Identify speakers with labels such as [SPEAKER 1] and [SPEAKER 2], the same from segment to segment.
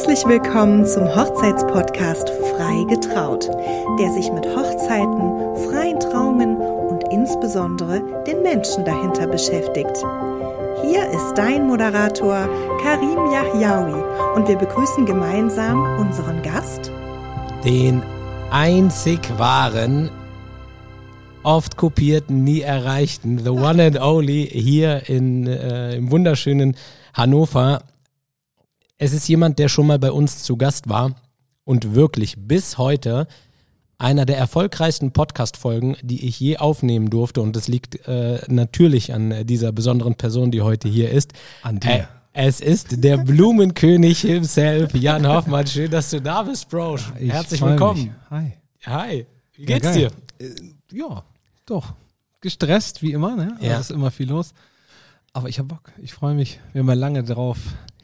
[SPEAKER 1] Herzlich willkommen zum Hochzeitspodcast Frei getraut, der sich mit Hochzeiten, freien Trauungen und insbesondere den Menschen dahinter beschäftigt. Hier ist dein Moderator Karim Yahyaoui und wir begrüßen gemeinsam unseren Gast,
[SPEAKER 2] den einzig wahren, oft kopierten, nie erreichten, the one and only hier in, äh, im wunderschönen Hannover. Es ist jemand, der schon mal bei uns zu Gast war und wirklich bis heute einer der erfolgreichsten Podcast-Folgen, die ich je aufnehmen durfte. Und das liegt äh, natürlich an dieser besonderen Person, die heute hier ist.
[SPEAKER 3] An dir.
[SPEAKER 2] Äh, es ist der Blumenkönig himself, Jan Hoffmann. Schön, dass du da bist, Bro.
[SPEAKER 3] Ich
[SPEAKER 2] Herzlich willkommen.
[SPEAKER 3] Mich. Hi.
[SPEAKER 2] Hi. Wie
[SPEAKER 3] Ja,
[SPEAKER 2] geht's
[SPEAKER 3] geil.
[SPEAKER 2] dir?
[SPEAKER 3] Äh, ja, doch. Gestresst, wie immer, ne?
[SPEAKER 2] Ja.
[SPEAKER 3] Es ist immer viel los. Aber ich habe Bock. Ich freue mich. Wir haben ja lange darauf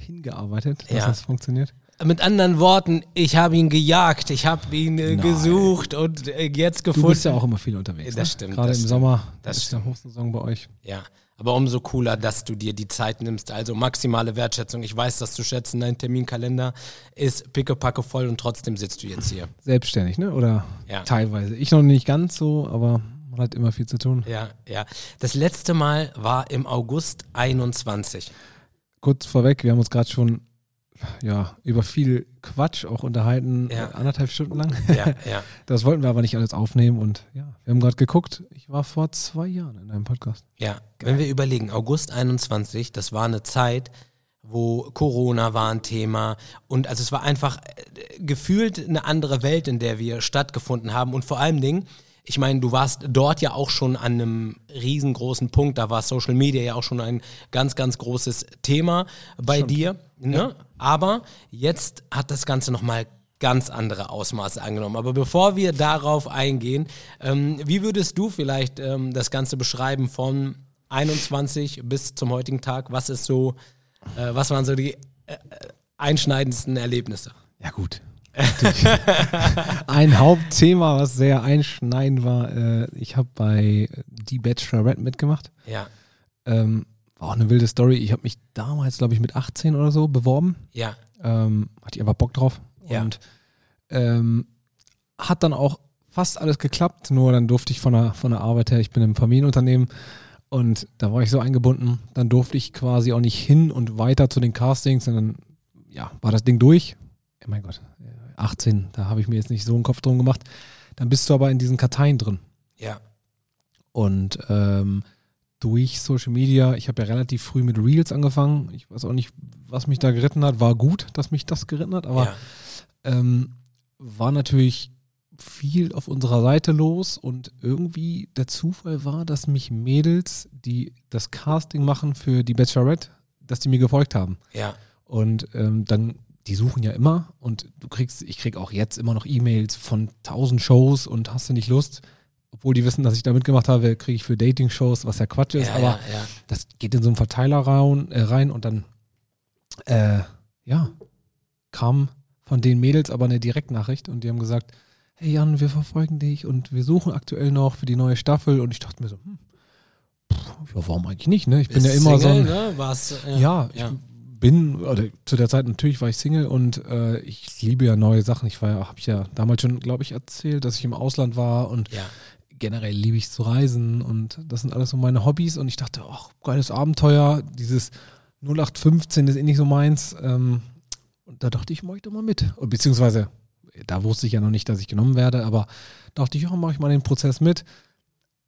[SPEAKER 3] hingearbeitet, dass
[SPEAKER 2] Ja.
[SPEAKER 3] das funktioniert.
[SPEAKER 2] Mit anderen Worten, ich habe ihn gejagt, ich habe ihn äh, gesucht und äh, jetzt
[SPEAKER 3] Du
[SPEAKER 2] gefunden.
[SPEAKER 3] bist ja auch immer viel unterwegs.
[SPEAKER 2] Das
[SPEAKER 3] ne?
[SPEAKER 2] stimmt,
[SPEAKER 3] Gerade
[SPEAKER 2] das
[SPEAKER 3] im
[SPEAKER 2] stimmt.
[SPEAKER 3] Sommer.
[SPEAKER 2] Das
[SPEAKER 3] Das ist ja Hochsaison bei euch.
[SPEAKER 2] Ja, aber umso cooler, dass du dir die Zeit nimmst. Also maximale Wertschätzung. Ich weiß, dass du schätzen, dein Terminkalender ist pickepacke voll und trotzdem sitzt du jetzt hier.
[SPEAKER 3] Selbstständig, ne? Oder
[SPEAKER 2] Ja.
[SPEAKER 3] teilweise. Ich noch nicht ganz so, aber man hat immer viel zu tun.
[SPEAKER 2] Ja, ja. Das letzte Mal war im August 21.
[SPEAKER 3] Kurz vorweg, wir haben uns gerade schon ja, über viel Quatsch auch unterhalten,
[SPEAKER 2] Ja.
[SPEAKER 3] anderthalb Stunden lang.
[SPEAKER 2] Ja, ja.
[SPEAKER 3] Das wollten wir aber nicht alles aufnehmen und ja, wir haben gerade geguckt. Ich war vor zwei Jahren in einem Podcast.
[SPEAKER 2] Ja, wenn wir überlegen, August 21, das war eine Zeit, wo Corona war ein Thema und also es war einfach äh, gefühlt eine andere Welt, in der wir stattgefunden haben und vor allem Dingen, ich meine, du warst dort ja auch schon an einem riesengroßen Punkt, da war Social Media ja auch schon ein ganz, ganz großes Thema bei dir, ne? aber jetzt hat das Ganze nochmal ganz andere Ausmaße angenommen. Aber bevor wir darauf eingehen, ähm, wie würdest du vielleicht ähm, das Ganze beschreiben von 21 bis zum heutigen Tag? Was ist so, äh, was waren so die äh, äh, einschneidendsten Erlebnisse?
[SPEAKER 3] Ja, gut. Ein Hauptthema, was sehr einschneidend war, äh, ich habe bei Die Bachelorette mitgemacht.
[SPEAKER 2] Ja,
[SPEAKER 3] Ähm, war auch eine wilde Story. Ich habe mich damals, glaube ich, mit 18 oder so beworben.
[SPEAKER 2] ja,
[SPEAKER 3] Ähm, hatte ich aber Bock drauf.
[SPEAKER 2] Ja.
[SPEAKER 3] Und ähm, hat dann auch fast alles geklappt, nur dann durfte ich von der, von der Arbeit her, ich bin im Familienunternehmen und da war ich so eingebunden, dann durfte ich quasi auch nicht hin und weiter zu den Castings und dann ja, war das Ding durch. Ja, mein Gott, äh, 18, da habe ich mir jetzt nicht so einen Kopf drum gemacht. Dann bist du aber in diesen Karteien drin.
[SPEAKER 2] ja,
[SPEAKER 3] Und ähm, durch Social Media, ich habe ja relativ früh mit Reels angefangen. Ich weiß auch nicht, was mich da geritten hat. War gut, dass mich das geritten hat, aber
[SPEAKER 2] ja,
[SPEAKER 3] ähm, war natürlich viel auf unserer Seite los und irgendwie der Zufall war, dass mich Mädels, die das Casting machen für die Bachelorette, dass die mir gefolgt haben.
[SPEAKER 2] ja,
[SPEAKER 3] Und ähm, dann, die suchen ja immer und du kriegst, ich krieg auch jetzt immer noch E-Mails von tausend Shows und hast du nicht Lust? Obwohl die wissen, dass ich da mitgemacht habe, kriege ich für Dating-Shows, was ja Quatsch ist,
[SPEAKER 2] ja,
[SPEAKER 3] aber
[SPEAKER 2] ja, ja.
[SPEAKER 3] das geht in so einen Verteiler rein, äh, rein und dann, äh, ja, kam von den Mädels aber eine Direktnachricht und die haben gesagt, hey Jan, wir verfolgen dich und wir suchen aktuell noch für die neue Staffel und ich dachte mir so, hm, pff, ja, warum eigentlich nicht, ne? Ich bin
[SPEAKER 2] Bist
[SPEAKER 3] ja immer so
[SPEAKER 2] Single,
[SPEAKER 3] ein,
[SPEAKER 2] ne? Warst, äh,
[SPEAKER 3] ja, ich
[SPEAKER 2] ja.
[SPEAKER 3] Bin, oder zu der Zeit natürlich war ich Single und äh, ich liebe ja neue Sachen. Ich war ja, habe ich ja damals schon, glaube ich, erzählt, dass ich im Ausland war und
[SPEAKER 2] ja,
[SPEAKER 3] generell liebe ich zu reisen und das sind alles so meine Hobbys und ich dachte, ach, geiles Abenteuer, dieses 0815 ist eh nicht so meins. Ähm, und da dachte ich, mach ich doch mal mit. Und beziehungsweise, da wusste ich ja noch nicht, dass ich genommen werde, aber dachte ich, ja, mach ich mal den Prozess mit.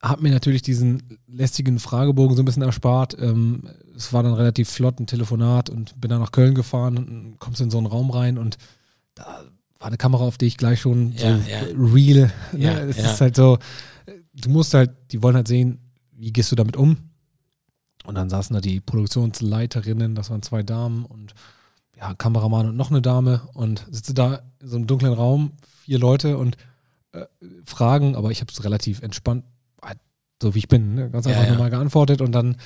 [SPEAKER 3] Hab mir natürlich diesen lästigen Fragebogen so ein bisschen erspart. Ähm, es war dann relativ flott ein Telefonat und bin dann nach Köln gefahren und kommst in so einen Raum rein und da war eine Kamera, auf die ich gleich schon
[SPEAKER 2] Ja,
[SPEAKER 3] so
[SPEAKER 2] ja.
[SPEAKER 3] real. Ne?
[SPEAKER 2] Ja,
[SPEAKER 3] es
[SPEAKER 2] ja.
[SPEAKER 3] ist halt so, du musst halt, die wollen halt sehen, wie gehst du damit um? Und dann saßen da die Produktionsleiterinnen, das waren zwei Damen und ja, Kameramann und noch eine Dame und sitze da in so einem dunklen Raum, vier Leute und äh, fragen, aber ich habe es relativ entspannt, halt so wie ich bin, ne? ganz
[SPEAKER 2] Ja,
[SPEAKER 3] einfach
[SPEAKER 2] ja.
[SPEAKER 3] normal geantwortet und dann,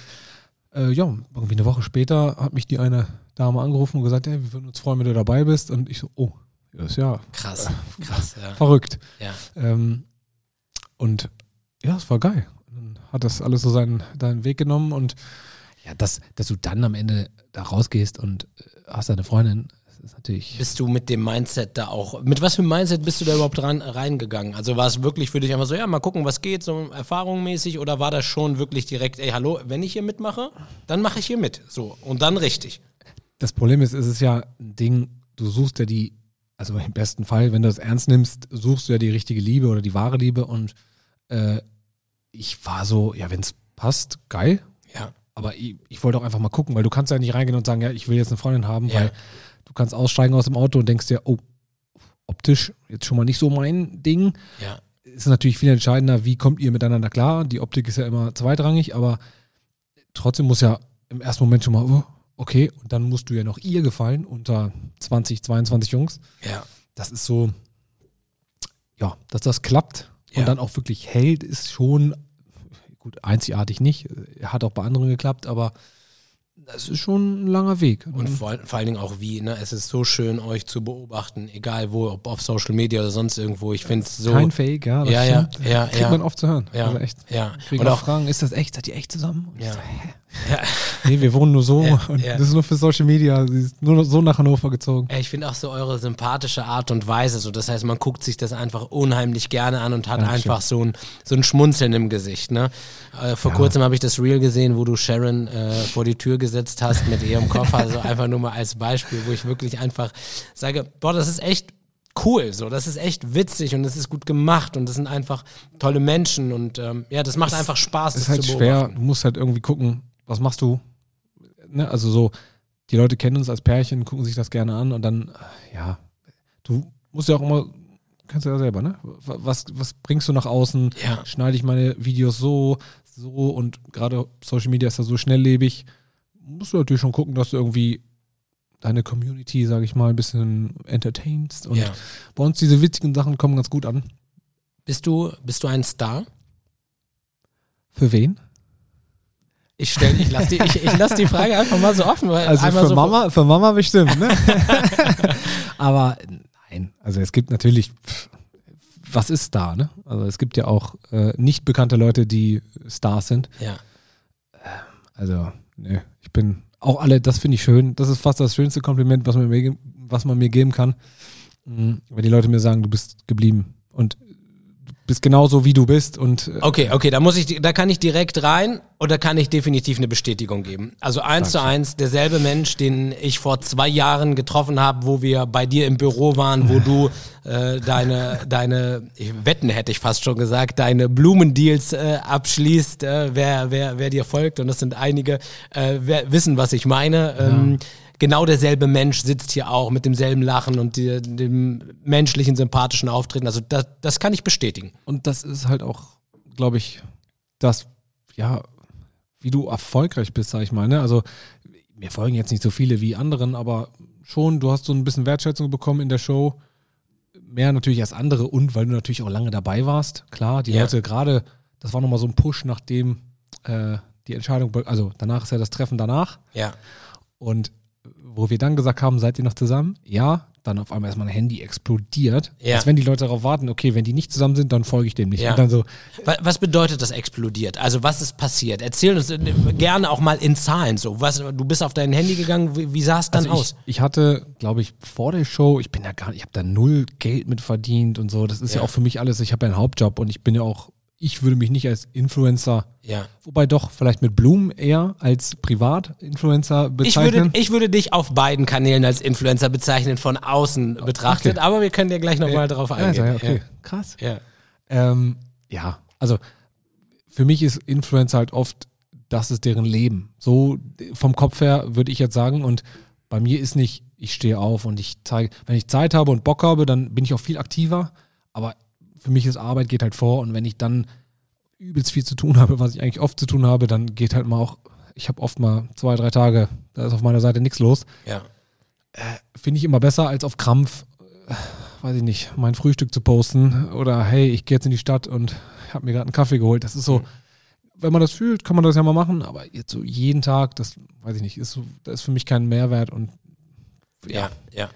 [SPEAKER 3] äh, ja, irgendwie eine Woche später hat mich die eine Dame angerufen und gesagt, hey, wir würden uns freuen, wenn du dabei bist und ich so, oh, das ist ja
[SPEAKER 2] krass, krass, ja.
[SPEAKER 3] verrückt.
[SPEAKER 2] ja.
[SPEAKER 3] Ähm, und ja, es war geil. Dann hat das alles so seinen, seinen Weg genommen und ja, dass, dass du dann am Ende da rausgehst und äh, hast deine Freundin, ist natürlich.
[SPEAKER 2] Bist du mit dem Mindset da auch, mit was für einem Mindset bist du da überhaupt dran, reingegangen? Also war es wirklich für dich einfach so, ja, mal gucken, was geht, so erfahrungsmäßig, oder war das schon wirklich direkt, ey, hallo, wenn ich hier mitmache, dann mache ich hier mit, so, und dann richtig.
[SPEAKER 3] Das Problem ist, es ist ja ein Ding, du suchst ja die, also im besten Fall, wenn du das ernst nimmst, suchst du ja die richtige Liebe oder die wahre Liebe und äh, ich war so, ja, wenn es passt, geil,
[SPEAKER 2] Ja,
[SPEAKER 3] aber ich, ich wollte auch einfach mal gucken, weil du kannst ja nicht reingehen und sagen, ja, ich will jetzt eine Freundin haben,
[SPEAKER 2] Ja.
[SPEAKER 3] weil du kannst aussteigen aus dem Auto und denkst dir, oh, optisch jetzt schon mal nicht so mein Ding.
[SPEAKER 2] ja,
[SPEAKER 3] Ist natürlich viel entscheidender, wie kommt ihr miteinander klar. Die Optik ist ja immer zweitrangig, aber trotzdem muss ja im ersten Moment schon mal, oh, okay, und dann musst du ja noch ihr gefallen unter 20, 22 Jungs.
[SPEAKER 2] ja,
[SPEAKER 3] Das ist so, ja, dass das klappt und
[SPEAKER 2] Ja.
[SPEAKER 3] dann auch wirklich hält, ist schon gut, einzigartig nicht. Hat auch bei anderen geklappt, aber das ist schon ein langer Weg.
[SPEAKER 2] Und vor, vor allen Dingen auch wie, ne? Es ist so schön, euch zu beobachten, egal wo, ob auf Social Media oder sonst irgendwo. Ich finde es so.
[SPEAKER 3] Kein Fake, ja. Das
[SPEAKER 2] Ja, ja,
[SPEAKER 3] stimmt.
[SPEAKER 2] ja,
[SPEAKER 3] Kriegt
[SPEAKER 2] ja.
[SPEAKER 3] man oft zu hören.
[SPEAKER 2] Ja,
[SPEAKER 3] Also echt.
[SPEAKER 2] ja.
[SPEAKER 3] Kriegen
[SPEAKER 2] Und
[SPEAKER 3] auch Fragen, ist das echt? Seid ihr echt zusammen? Und
[SPEAKER 2] Ja.
[SPEAKER 3] so, hä?
[SPEAKER 2] Ja.
[SPEAKER 3] Nee, wir wohnen nur so
[SPEAKER 2] Ja,
[SPEAKER 3] und
[SPEAKER 2] ja.
[SPEAKER 3] das ist nur für Social Media. Sie ist nur so nach Hannover gezogen.
[SPEAKER 2] Ja, Ich finde auch so eure sympathische Art und Weise. So, das heißt, man guckt sich das einfach unheimlich gerne an und hat
[SPEAKER 3] Dankeschön.
[SPEAKER 2] einfach so ein, so ein Schmunzeln im Gesicht. Ne? Äh, vor kurzem habe ich das Reel gesehen, wo du Sharon äh, vor die Tür gesetzt hast mit ihrem Koffer. Also einfach nur mal als Beispiel, wo ich wirklich einfach sage, boah, das ist echt cool. So, das ist echt witzig und das ist gut gemacht und das sind einfach tolle Menschen und ähm, ja, das macht einfach Spaß,
[SPEAKER 3] Es
[SPEAKER 2] das
[SPEAKER 3] ist halt
[SPEAKER 2] zu
[SPEAKER 3] schwer.
[SPEAKER 2] beobachten.
[SPEAKER 3] Du musst halt irgendwie gucken, was machst du? Ne? Also so, die Leute kennen uns als Pärchen, gucken sich das gerne an und dann, ja, du musst ja auch immer, kannst du ja selber, ne? Was, was bringst du nach außen?
[SPEAKER 2] Ja.
[SPEAKER 3] Schneide ich meine Videos so, so und gerade Social Media ist ja so schnelllebig. Musst du natürlich schon gucken, dass du irgendwie deine Community, sage ich mal, ein bisschen entertainst. Und
[SPEAKER 2] Ja.
[SPEAKER 3] bei uns diese witzigen Sachen kommen ganz gut an.
[SPEAKER 2] Bist du, bist du ein Star?
[SPEAKER 3] Für wen?
[SPEAKER 2] Ich stell, ich lasse die, ich, ich lass die Frage einfach mal so offen. Weil
[SPEAKER 3] Also für
[SPEAKER 2] so
[SPEAKER 3] Mama, für Mama bestimmt, ne? Aber nein, also es gibt natürlich, pff, was ist Star, ne? Also es gibt ja auch äh, nicht bekannte Leute, die Stars sind.
[SPEAKER 2] Ja.
[SPEAKER 3] Also, ne, ich bin auch alle, das finde ich schön. Das ist fast das schönste Kompliment, was man mir, was man mir geben kann. Mhm. Wenn die Leute mir sagen, du bist geblieben und bist genauso wie du bist und äh,
[SPEAKER 2] Okay, okay, da muss ich, da kann ich direkt rein da kann ich definitiv eine Bestätigung geben. Also eins zu eins, derselbe Mensch, den ich vor zwei Jahren getroffen habe, wo wir bei dir im Büro waren, wo du äh, deine, deine, ich, Wetten hätte ich fast schon gesagt, deine Blumendeals äh, abschließt, äh, wer, wer, wer dir folgt und das sind einige, äh, wer, wissen, was ich meine. Ähm, Genau derselbe Mensch sitzt hier auch mit demselben Lachen und die, dem menschlichen, sympathischen Auftreten. Also das, das kann ich bestätigen.
[SPEAKER 3] Und das ist halt auch, glaube ich, das, ja, wie du erfolgreich bist, sag ich mal. Ne? Also, mir folgen jetzt nicht so viele wie anderen, aber schon, du hast so ein bisschen Wertschätzung bekommen in der Show. Mehr natürlich als andere und weil du natürlich auch lange dabei warst. Klar, die
[SPEAKER 2] Ja.
[SPEAKER 3] Leute gerade, das war nochmal so ein Push, nachdem äh, die Entscheidung, also danach ist ja das Treffen danach.
[SPEAKER 2] Ja.
[SPEAKER 3] Und wo wir dann gesagt haben, seid ihr noch zusammen? Ja. Dann auf einmal ist mein Handy explodiert.
[SPEAKER 2] Ja.
[SPEAKER 3] Als wenn die Leute darauf warten, okay, wenn die nicht zusammen sind, dann folge ich dem nicht.
[SPEAKER 2] Ja.
[SPEAKER 3] Und dann so,
[SPEAKER 2] Wa- Was bedeutet das explodiert? Also was ist passiert? Erzähl uns äh, gerne auch mal in Zahlen so. Was, du bist auf dein Handy gegangen, wie, wie sah es dann
[SPEAKER 3] Also
[SPEAKER 2] aus?
[SPEAKER 3] Ich, ich hatte, glaube ich, vor der Show, ich bin ja gar nicht, ich habe da null Geld mit verdient und so. Das ist ja,
[SPEAKER 2] Ja.
[SPEAKER 3] auch für mich alles. Ich habe ja einen Hauptjob und ich bin ja auch, ich würde mich nicht als Influencer,
[SPEAKER 2] Ja.
[SPEAKER 3] wobei doch vielleicht mit Blumen eher als Privat-Influencer
[SPEAKER 2] Ich
[SPEAKER 3] bezeichnen.
[SPEAKER 2] würde, ich würde dich auf beiden Kanälen als Influencer bezeichnen, von außen betrachtet, aber wir können ja gleich nochmal darauf
[SPEAKER 3] ja,
[SPEAKER 2] eingehen.
[SPEAKER 3] ja, okay, krass.
[SPEAKER 2] Ja.
[SPEAKER 3] Ähm, ja, also für mich ist Influencer halt oft, das ist deren Leben. So vom Kopf her würde ich jetzt sagen. Und bei mir ist nicht, ich stehe auf und ich zeige, wenn ich Zeit habe und Bock habe, dann bin ich auch viel aktiver. Aber für mich ist Arbeit geht halt vor. Und wenn ich dann übelst viel zu tun habe, was ich eigentlich oft zu tun habe, dann geht halt mal auch, ich habe oft mal zwei, drei Tage, da ist auf meiner Seite nichts los
[SPEAKER 2] ja.
[SPEAKER 3] finde ich immer besser, als auf Krampf, äh, weiß ich nicht, mein Frühstück zu posten oder hey, ich gehe jetzt in die Stadt und habe mir gerade einen Kaffee geholt. Das ist so, wenn man das fühlt, kann man das ja mal machen, aber jetzt so jeden Tag, das weiß ich nicht, ist so, das ist für mich kein Mehrwert und
[SPEAKER 2] Ja, ja.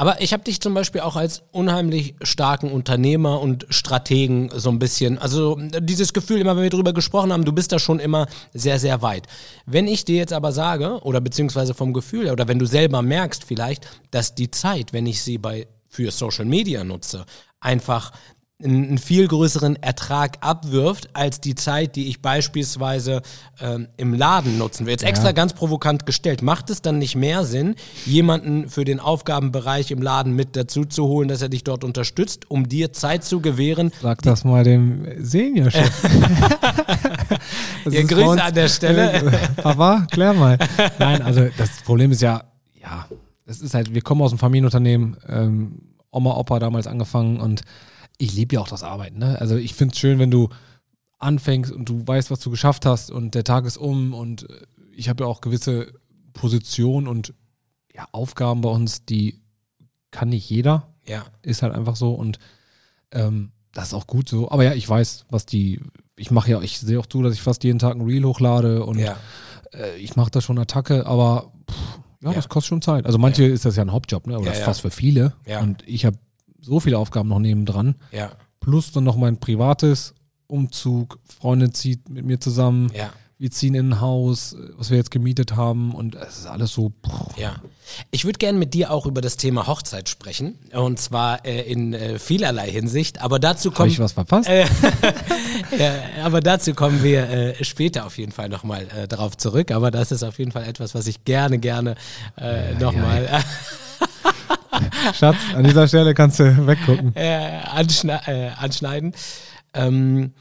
[SPEAKER 2] Aber ich habe dich zum Beispiel auch als unheimlich starken Unternehmer und Strategen so ein bisschen, also dieses Gefühl, immer wenn wir drüber gesprochen haben, du bist da schon immer sehr, sehr weit. Wenn ich dir jetzt aber sage, oder beziehungsweise vom Gefühl oder wenn du selber merkst vielleicht, dass die Zeit, wenn ich sie bei für Social Media nutze, einfach einen viel größeren Ertrag abwirft als die Zeit, die ich beispielsweise ähm, im Laden nutzen will. Jetzt extra ja. ganz provokant gestellt. Macht es dann nicht mehr Sinn, jemanden für den Aufgabenbereich im Laden mit dazu zu holen, dass er dich dort unterstützt, um dir Zeit zu gewähren?
[SPEAKER 3] Sag das mal dem Seniorchef.
[SPEAKER 2] Ihr Grüße an der Stelle.
[SPEAKER 3] Papa, klär mal. Nein, also das Problem ist ja, ja, es ist halt, wir kommen aus einem Familienunternehmen, ähm, Oma, Opa damals angefangen und ich liebe ja auch das Arbeiten. Ne? Also ich finde es schön, wenn du anfängst und du weißt, was du geschafft hast und der Tag ist um und äh, ich habe ja auch gewisse Positionen und ja, Aufgaben bei uns, die kann nicht jeder.
[SPEAKER 2] Ja.
[SPEAKER 3] Ist halt einfach so und ähm, das ist auch gut so. Aber ja, ich weiß, was die, ich mache ja, ich sehe auch zu, dass ich fast jeden Tag ein Reel hochlade und ja. äh, ich mache da schon Attacke, aber pff, ja, ja, das kostet schon Zeit. Also manche ist das ja ein Hauptjob, ne? oder ja, fast für viele. Und ich habe so viele Aufgaben noch nebendran.
[SPEAKER 2] Ja.
[SPEAKER 3] Plus dann noch mein privates Umzug, Freundin zieht mit mir zusammen.
[SPEAKER 2] Ja.
[SPEAKER 3] Wir ziehen in ein Haus, was wir jetzt gemietet haben und es ist alles so.
[SPEAKER 2] Pff. Ja. Ich würde gerne mit dir auch über das Thema Hochzeit sprechen und zwar äh, in äh, vielerlei Hinsicht, aber dazu kommen. Habe
[SPEAKER 3] ich was verpasst?
[SPEAKER 2] Äh, ja, aber dazu kommen wir äh, später auf jeden Fall nochmal äh, drauf zurück, aber das ist auf jeden Fall etwas, was ich gerne, gerne äh, nochmal. Ja, ja.
[SPEAKER 3] Schatz, an dieser Stelle kannst du weggucken.
[SPEAKER 2] Äh, anschne äh, anschneiden. Ähm,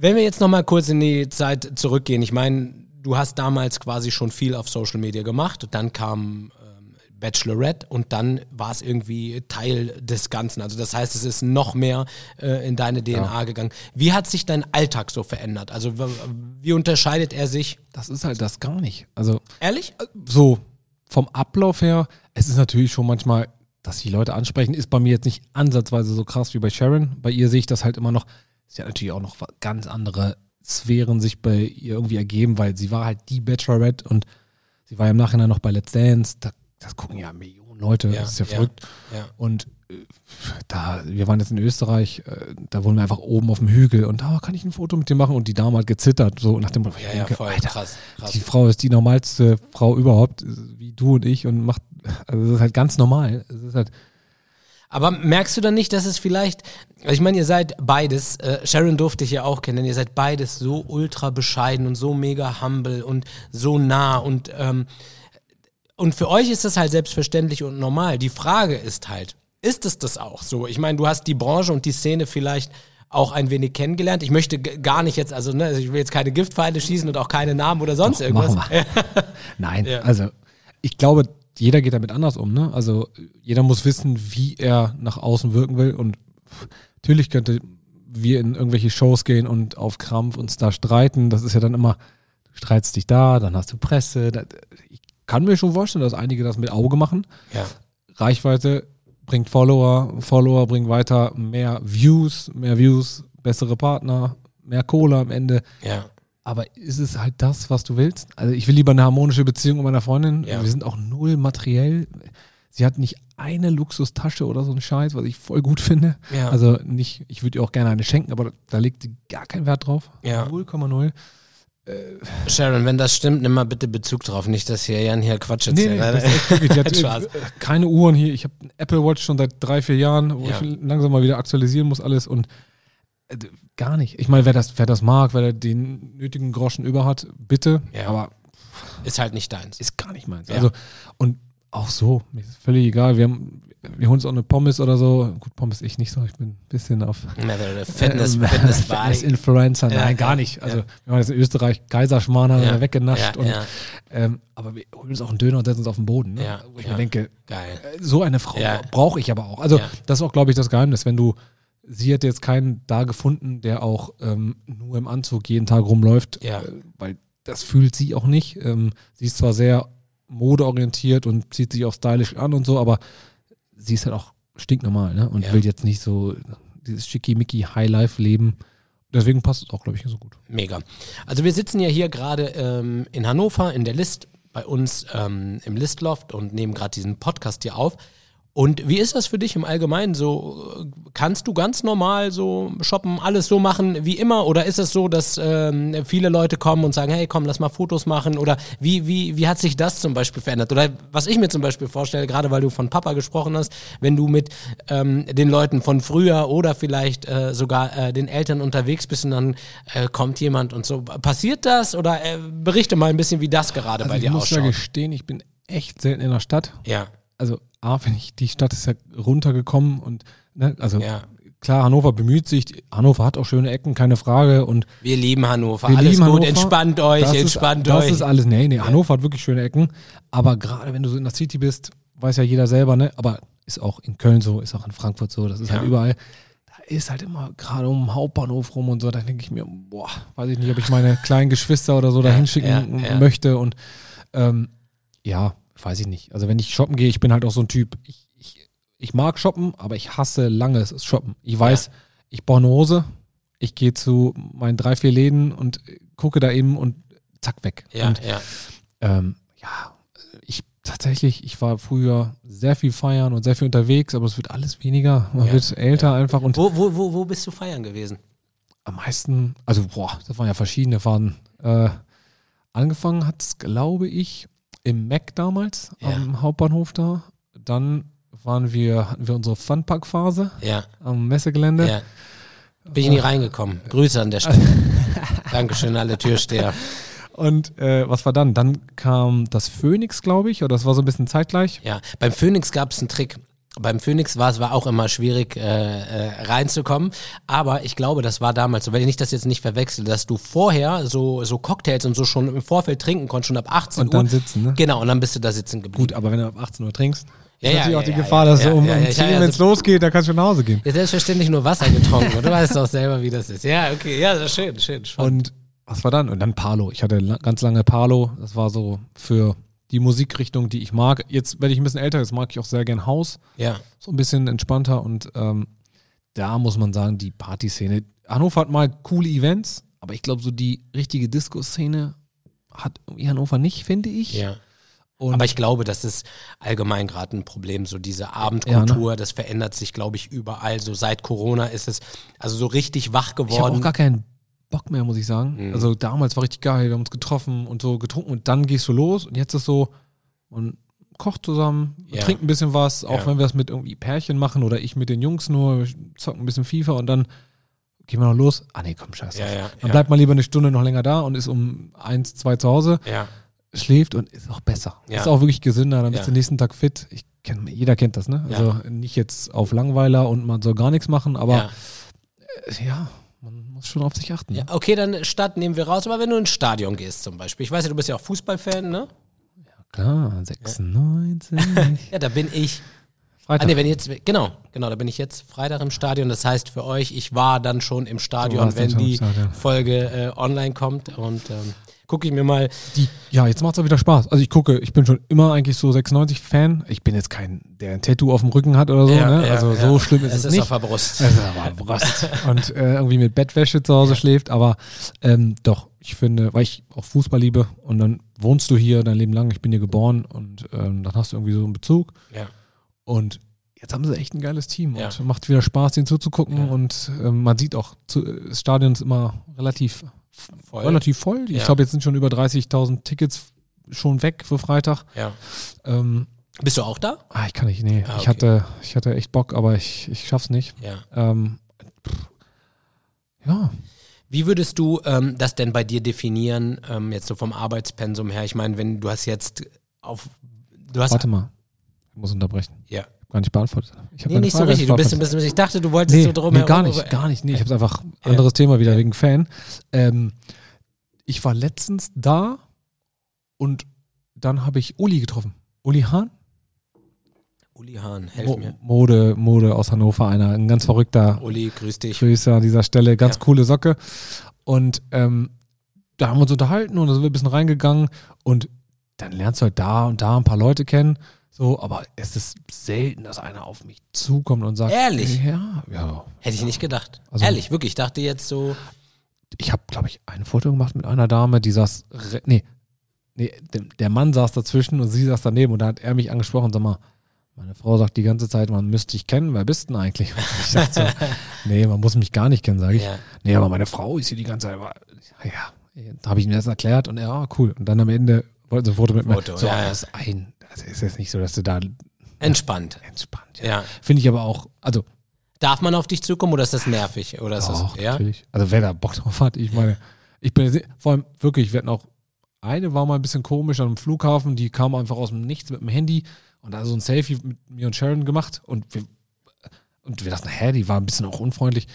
[SPEAKER 2] wenn wir jetzt nochmal kurz in die Zeit zurückgehen, ich meine, du hast damals quasi schon viel auf Social Media gemacht, dann kam ähm, Bachelorette und dann war es irgendwie Teil des Ganzen. Also das heißt, es ist noch mehr äh, in deine DNA ja. gegangen. Wie hat sich dein Alltag so verändert? Also wie unterscheidet er sich?
[SPEAKER 3] Das ist halt das gar nicht. Also
[SPEAKER 2] ehrlich?
[SPEAKER 3] So vom Ablauf her, es ist natürlich schon manchmal, dass die Leute ansprechen, ist bei mir jetzt nicht ansatzweise so krass wie bei Sharon. Bei ihr sehe ich das halt immer noch, sie hat natürlich auch noch ganz andere Sphären sich bei ihr irgendwie ergeben, weil sie war halt die Bachelorette und sie war ja im Nachhinein noch bei Let's Dance. Da, das gucken ja Millionen Leute, ja, das ist ja, ja verrückt.
[SPEAKER 2] Ja.
[SPEAKER 3] Und da, wir waren jetzt in Österreich, äh, da wohnen wir einfach oben auf dem Hügel und da oh, kann ich ein Foto mit dir machen und die Dame hat gezittert, so nach dem Motto,
[SPEAKER 2] ja, denke, ja, voll, Alter, krass, krass.
[SPEAKER 3] die Frau ist die normalste Frau überhaupt, du und ich und macht, also das ist halt ganz normal, es ist halt,
[SPEAKER 2] aber merkst du dann nicht, dass es vielleicht, also ich meine, ihr seid beides, äh, Sharon durfte ich ja auch kennen, ihr seid beides so ultra bescheiden und so mega humble und so nah und ähm, und für euch ist das halt selbstverständlich und normal. Die Frage ist halt, ist es das auch so? Ich meine, du hast die Branche und die Szene vielleicht auch ein wenig kennengelernt. Ich möchte gar nicht jetzt, also, ne, also ich will jetzt keine Giftpfeile schießen und auch keine Namen oder sonst Doch, irgendwas.
[SPEAKER 3] Nein, ja. also ich glaube, jeder geht damit anders um. Ne? Also jeder muss wissen, wie er nach außen wirken will. Und natürlich könnte wir in irgendwelche Shows gehen und auf Krampf uns da streiten. Das ist ja dann immer, du streitst dich da, dann hast du Presse. ich kann mir schon vorstellen, dass einige das mit Auge machen.
[SPEAKER 2] Ja.
[SPEAKER 3] Reichweite bringt Follower, Follower bringt weiter mehr Views, mehr Views, bessere Partner, mehr Kohle am Ende.
[SPEAKER 2] Ja.
[SPEAKER 3] Aber ist es halt das, was du willst? Also ich will lieber eine harmonische Beziehung mit meiner Freundin. Ja. Wir sind auch null materiell. Sie hat nicht eine Luxustasche oder so ein Scheiß, was ich voll gut finde.
[SPEAKER 2] Ja.
[SPEAKER 3] Also nicht, ich würde ihr auch gerne eine schenken, aber da legt sie gar keinen Wert drauf.
[SPEAKER 2] Ja.
[SPEAKER 3] 0,0.
[SPEAKER 2] Äh, Sharon, wenn das stimmt, nimm mal bitte Bezug drauf. Nicht, dass hier Jan hier Quatsch erzählt. Nee, nee, das ist
[SPEAKER 3] hat äh, keine Uhren hier. Ich habe einen Apple Watch schon seit drei, vier Jahren, wo ja. ich langsam mal wieder aktualisieren muss alles und äh, gar nicht. Ich meine, wer das, wer das mag, wer den nötigen Groschen über hat, bitte.
[SPEAKER 2] Ja. Aber ist halt nicht deins.
[SPEAKER 3] Ist gar nicht meins. Ja. Also und auch so, mir ist völlig egal. Wir haben, wir holen uns auch eine Pommes oder so. Gut, Pommes ich nicht so. Ich bin ein bisschen auf
[SPEAKER 2] Fitness, äh, Fitness,
[SPEAKER 3] Fitness Influencer. Nein, ja, gar nicht. Also ja. wir waren jetzt in Österreich, Kaiserschmarrn haben wir weggenascht. und, ähm, aber wir holen uns auch einen Döner und setzen uns auf den Boden. Ne? Wo ich mir denke,
[SPEAKER 2] Geil.
[SPEAKER 3] Äh, so eine Frau brauche ich aber auch. Also das ist auch, glaube ich, das Geheimnis. Wenn du sie hätte jetzt keinen da gefunden, der auch ähm, nur im Anzug jeden Tag rumläuft,
[SPEAKER 2] ja.
[SPEAKER 3] äh, weil das fühlt sie auch nicht. Ähm, sie ist zwar sehr modeorientiert und zieht sich auch stylisch an und so, aber sie ist halt auch stinknormal ne? und ja. will jetzt nicht so dieses schickimicki Highlife-Leben. Deswegen passt es auch, glaube ich, so gut.
[SPEAKER 2] Mega. Also wir sitzen ja hier gerade ähm, in Hannover in der List bei uns ähm, im Listloft und nehmen gerade diesen Podcast hier auf. Und wie ist das für dich im Allgemeinen? So kannst du ganz normal so shoppen, alles so machen wie immer? Oder ist es so, dass ähm, viele Leute kommen und sagen, hey, komm, lass mal Fotos machen? Oder wie, wie, wie hat sich das zum Beispiel verändert? Oder was ich mir zum Beispiel vorstelle, gerade weil du von Papa gesprochen hast, wenn du mit ähm, den Leuten von früher oder vielleicht äh, sogar äh, den Eltern unterwegs bist und dann äh, kommt jemand und so. Passiert das? Oder äh, berichte mal ein bisschen, wie das gerade
[SPEAKER 3] Also
[SPEAKER 2] bei
[SPEAKER 3] ich
[SPEAKER 2] dir
[SPEAKER 3] muss
[SPEAKER 2] ausschaut.
[SPEAKER 3] ja gestehen, ich bin echt selten in der Stadt.
[SPEAKER 2] Ja,
[SPEAKER 3] Also A, wenn ich, die Stadt ist ja runtergekommen und ne, also
[SPEAKER 2] ja.
[SPEAKER 3] klar, Hannover bemüht sich, Hannover hat auch schöne Ecken, keine Frage. Und
[SPEAKER 2] Wir lieben Hannover.
[SPEAKER 3] Wir
[SPEAKER 2] Alles
[SPEAKER 3] lieben
[SPEAKER 2] gut,
[SPEAKER 3] Hannover.
[SPEAKER 2] entspannt euch,
[SPEAKER 3] das
[SPEAKER 2] entspannt
[SPEAKER 3] ist,
[SPEAKER 2] euch.
[SPEAKER 3] Das ist alles, nee, nee, Hannover hat wirklich schöne Ecken. Aber gerade wenn du so in der City bist, weiß ja jeder selber, ne? Aber ist auch in Köln so, ist auch in Frankfurt so, das ist
[SPEAKER 2] Ja.
[SPEAKER 3] halt überall. Da ist halt immer gerade um den Hauptbahnhof rum und so, da denke ich mir, boah, weiß ich nicht, ob ich meine kleinen Geschwister oder so da hinschicken
[SPEAKER 2] ja, ja.
[SPEAKER 3] möchte. Und ähm, ja, weiß ich nicht. Also wenn ich shoppen gehe, ich bin halt auch so ein Typ, ich, ich, ich mag shoppen, aber ich hasse langes Shoppen. Ich weiß, ich brauche eine Hose, ich gehe zu meinen drei, vier Läden und gucke da eben und zack, weg.
[SPEAKER 2] ja,
[SPEAKER 3] Und
[SPEAKER 2] ja.
[SPEAKER 3] ähm, ja, ich tatsächlich, ich war früher sehr viel feiern und sehr viel unterwegs, aber es wird alles weniger. Man
[SPEAKER 2] Ja,
[SPEAKER 3] wird älter einfach und
[SPEAKER 2] Wo, wo, wo, wo bist du feiern gewesen?
[SPEAKER 3] am meisten, also boah, das waren ja verschiedene Faden. Äh, angefangen hat es, glaube ich, im Mac damals,
[SPEAKER 2] Ja.
[SPEAKER 3] am Hauptbahnhof da. Dann waren wir, hatten wir unsere Funpark-Phase
[SPEAKER 2] Ja,
[SPEAKER 3] am Messegelände.
[SPEAKER 2] ja. Bin ich nie reingekommen. Grüße an der Stelle. Dankeschön, alle Türsteher.
[SPEAKER 3] Und äh, was war dann? Dann kam das Phoenix, glaube ich, oder das war so ein bisschen zeitgleich.
[SPEAKER 2] Ja, beim Phoenix gab es einen Trick. Beim Phoenix war es war auch immer schwierig äh, äh, reinzukommen, aber ich glaube, das war damals so, wenn ich das jetzt nicht verwechsel, dass du vorher so so Cocktails und so schon im Vorfeld trinken konntest, schon ab 18
[SPEAKER 3] Und
[SPEAKER 2] Uhr.
[SPEAKER 3] dann sitzen, ne?
[SPEAKER 2] Genau, und dann bist du da sitzen geblieben.
[SPEAKER 3] Gut, aber wenn du ab 18 Uhr trinkst,
[SPEAKER 2] Ja,
[SPEAKER 3] ist
[SPEAKER 2] ja,
[SPEAKER 3] natürlich
[SPEAKER 2] ja,
[SPEAKER 3] auch die
[SPEAKER 2] ja,
[SPEAKER 3] Gefahr, dass
[SPEAKER 2] ja,
[SPEAKER 3] du um,
[SPEAKER 2] ja,
[SPEAKER 3] um
[SPEAKER 2] ja,
[SPEAKER 3] 10,
[SPEAKER 2] ja,
[SPEAKER 3] wenn es
[SPEAKER 2] also-
[SPEAKER 3] losgeht, dann kannst du nach Hause gehen.
[SPEAKER 2] Ja, selbstverständlich nur Wasser getrunken. du weißt doch selber, wie das ist. Ja, okay, ja, das ist schön, schön. spannend.
[SPEAKER 3] Und was war dann? Und dann Palo. Ich hatte ganz lange Palo. Das war so für die Musikrichtung, die ich mag. Jetzt werde ich ein bisschen älter, jetzt mag ich auch sehr gern Haus.
[SPEAKER 2] ja,
[SPEAKER 3] So ein bisschen entspannter und ähm, da muss man sagen, die Partyszene. Hannover hat mal coole Events, aber ich glaube, so die richtige Disco-Szene hat irgendwie Hannover nicht, finde ich.
[SPEAKER 2] ja.
[SPEAKER 3] Und
[SPEAKER 2] Aber ich glaube, das ist allgemein gerade ein Problem. So diese
[SPEAKER 3] ne?
[SPEAKER 2] Abendkultur, das verändert sich, glaube ich, überall. So seit Corona ist es also so richtig wach
[SPEAKER 3] ich habe
[SPEAKER 2] geworden.
[SPEAKER 3] auch gar keinen Bock mehr, muss ich sagen.
[SPEAKER 2] Mhm.
[SPEAKER 3] Also damals war richtig geil, wir haben uns getroffen und so getrunken und dann gehst du los und jetzt ist so, man kocht zusammen,
[SPEAKER 2] Ja.
[SPEAKER 3] trinkt ein bisschen was, auch
[SPEAKER 2] Ja.
[SPEAKER 3] wenn wir das mit irgendwie Pärchen machen oder ich mit den Jungs nur, zocken ein bisschen FIFA und dann gehen wir noch los. Ah nee, komm, scheiße.
[SPEAKER 2] Ja,
[SPEAKER 3] Dann bleibt man lieber eine Stunde noch länger da und ist um eins, zwei zu Hause, schläft und ist auch besser.
[SPEAKER 2] Ja.
[SPEAKER 3] Ist auch wirklich gesünder, dann bist du nächsten Tag fit. Ich kenn, jeder kennt das, ne? Also nicht jetzt auf Langweiler und man soll gar nichts machen, aber
[SPEAKER 2] ja.
[SPEAKER 3] Ja, muss schon auf sich achten.
[SPEAKER 2] ja.
[SPEAKER 3] Ne?
[SPEAKER 2] Okay, dann Stadt nehmen wir raus. Aber wenn du ins Stadion gehst zum Beispiel, ich weiß ja, du bist ja auch Fußballfan, ne?
[SPEAKER 3] Klar, 96.
[SPEAKER 2] Ja, da bin ich. Ah,
[SPEAKER 3] Freitag.
[SPEAKER 2] nee, wenn jetzt, genau, genau, da bin ich jetzt Freitag im Stadion. Das heißt für euch, ich war dann schon im Stadion, wenn die
[SPEAKER 3] Stadion.
[SPEAKER 2] Folge äh, online kommt. Und ähm, gucke ich mir mal.
[SPEAKER 3] Die, ja, jetzt macht's auch wieder Spaß. Also ich gucke, ich bin schon immer eigentlich so 96-Fan. Ich bin jetzt kein, der ein Tattoo auf dem Rücken hat oder so.
[SPEAKER 2] Ja,
[SPEAKER 3] ne?
[SPEAKER 2] ja,
[SPEAKER 3] also
[SPEAKER 2] ja.
[SPEAKER 3] so schlimm ist
[SPEAKER 2] es
[SPEAKER 3] es,
[SPEAKER 2] ist
[SPEAKER 3] nicht.
[SPEAKER 2] auf der Brust.
[SPEAKER 3] Also aber Brust. Und äh, irgendwie mit Bettwäsche zu Hause schläft. Aber ähm, doch, ich finde, weil ich auch Fußball liebe und dann wohnst du hier dein Leben lang, ich bin hier geboren und ähm, dann hast du irgendwie so einen Bezug.
[SPEAKER 2] Ja.
[SPEAKER 3] Und jetzt haben sie echt ein geiles Team
[SPEAKER 2] Ja.
[SPEAKER 3] und macht wieder Spaß, denen zuzugucken.
[SPEAKER 2] Ja.
[SPEAKER 3] Und ähm, man sieht auch, zu, das Stadion ist immer relativ
[SPEAKER 2] Voll.
[SPEAKER 3] relativ voll. Ich
[SPEAKER 2] Ja.
[SPEAKER 3] glaube, jetzt sind schon über 30.000 Tickets schon weg für Freitag.
[SPEAKER 2] Ja.
[SPEAKER 3] Ähm,
[SPEAKER 2] Bist du auch da?
[SPEAKER 3] ah, ich kann nicht, nee.
[SPEAKER 2] Ah,
[SPEAKER 3] Ich,
[SPEAKER 2] okay.
[SPEAKER 3] hatte, ich hatte echt Bock, aber ich, ich schaff's nicht.
[SPEAKER 2] Ja.
[SPEAKER 3] Ähm, ja,
[SPEAKER 2] Wie würdest du ähm, das denn bei dir definieren, ähm, jetzt so vom Arbeitspensum her? Ich meine, wenn du hast jetzt auf. Du hast.
[SPEAKER 3] warte mal. Ich muss unterbrechen.
[SPEAKER 2] Ja.
[SPEAKER 3] Gar nicht beantwortet. Ich hab
[SPEAKER 2] Nee, nicht so
[SPEAKER 3] Frage
[SPEAKER 2] richtig. Du bist, ein bisschen- ich dachte, du wolltest
[SPEAKER 3] Nee,
[SPEAKER 2] so drum
[SPEAKER 3] nee,
[SPEAKER 2] herum.
[SPEAKER 3] gar nicht, gar nicht. Nee, ich habe einfach
[SPEAKER 2] Ja.
[SPEAKER 3] anderes Thema wieder wegen Fan. Ähm, ich war letztens da und dann habe ich Uli getroffen. Uli Hahn?
[SPEAKER 2] Uli Hahn, helf
[SPEAKER 3] Mo
[SPEAKER 2] mir.
[SPEAKER 3] Mode, Mode aus Hannover, einer, ein ganz verrückter
[SPEAKER 2] Uli, grüß dich.
[SPEAKER 3] Grüße an dieser Stelle, ganz
[SPEAKER 2] Ja.
[SPEAKER 3] coole Socke. Und ähm, da haben wir uns unterhalten und da sind wir ein bisschen reingegangen und dann lernst du halt da und da ein paar Leute kennen. So, aber es ist selten, dass einer auf mich zukommt und sagt.
[SPEAKER 2] Ehrlich?
[SPEAKER 3] Ja, ja.
[SPEAKER 2] Hätte ich nicht gedacht.
[SPEAKER 3] Also-
[SPEAKER 2] Ehrlich, wirklich. Ich dachte jetzt so.
[SPEAKER 3] Ich habe, glaube ich, ein Foto gemacht mit einer Dame, die saß. Nee, nee, der, Mann saß dazwischen und sie saß daneben und da hat er mich angesprochen, sag mal, meine Frau sagt die ganze Zeit, man müsste dich kennen, wer bist denn eigentlich? Ich dachte so, nee, man muss mich gar nicht kennen, sage ich.
[SPEAKER 2] Ja.
[SPEAKER 3] Nee, aber meine Frau ist hier die ganze Zeit, ja, da habe ich mir das erklärt und er, ah, cool. Und dann am Ende wollten sie ein Foto mit
[SPEAKER 2] Foto,
[SPEAKER 3] mir. So,
[SPEAKER 2] ja, ja.
[SPEAKER 3] das ist ein, das ist jetzt nicht so, dass du da
[SPEAKER 2] Entspannt.
[SPEAKER 3] entspannt.
[SPEAKER 2] Ja.
[SPEAKER 3] Finde ich aber auch, also
[SPEAKER 2] Darf man auf dich zukommen oder ist das nervig? Oder ist
[SPEAKER 3] Auch,
[SPEAKER 2] das, ja?
[SPEAKER 3] natürlich. Also wer da Bock drauf hat, ich meine, ich bin vor allem wirklich, wir hatten auch, eine war mal ein bisschen komisch am Flughafen, die kam einfach aus dem Nichts mit dem Handy und da so ein Selfie mit mir und Sharon gemacht und wir, und wir dachten, hä, die war ein bisschen auch unfreundlich.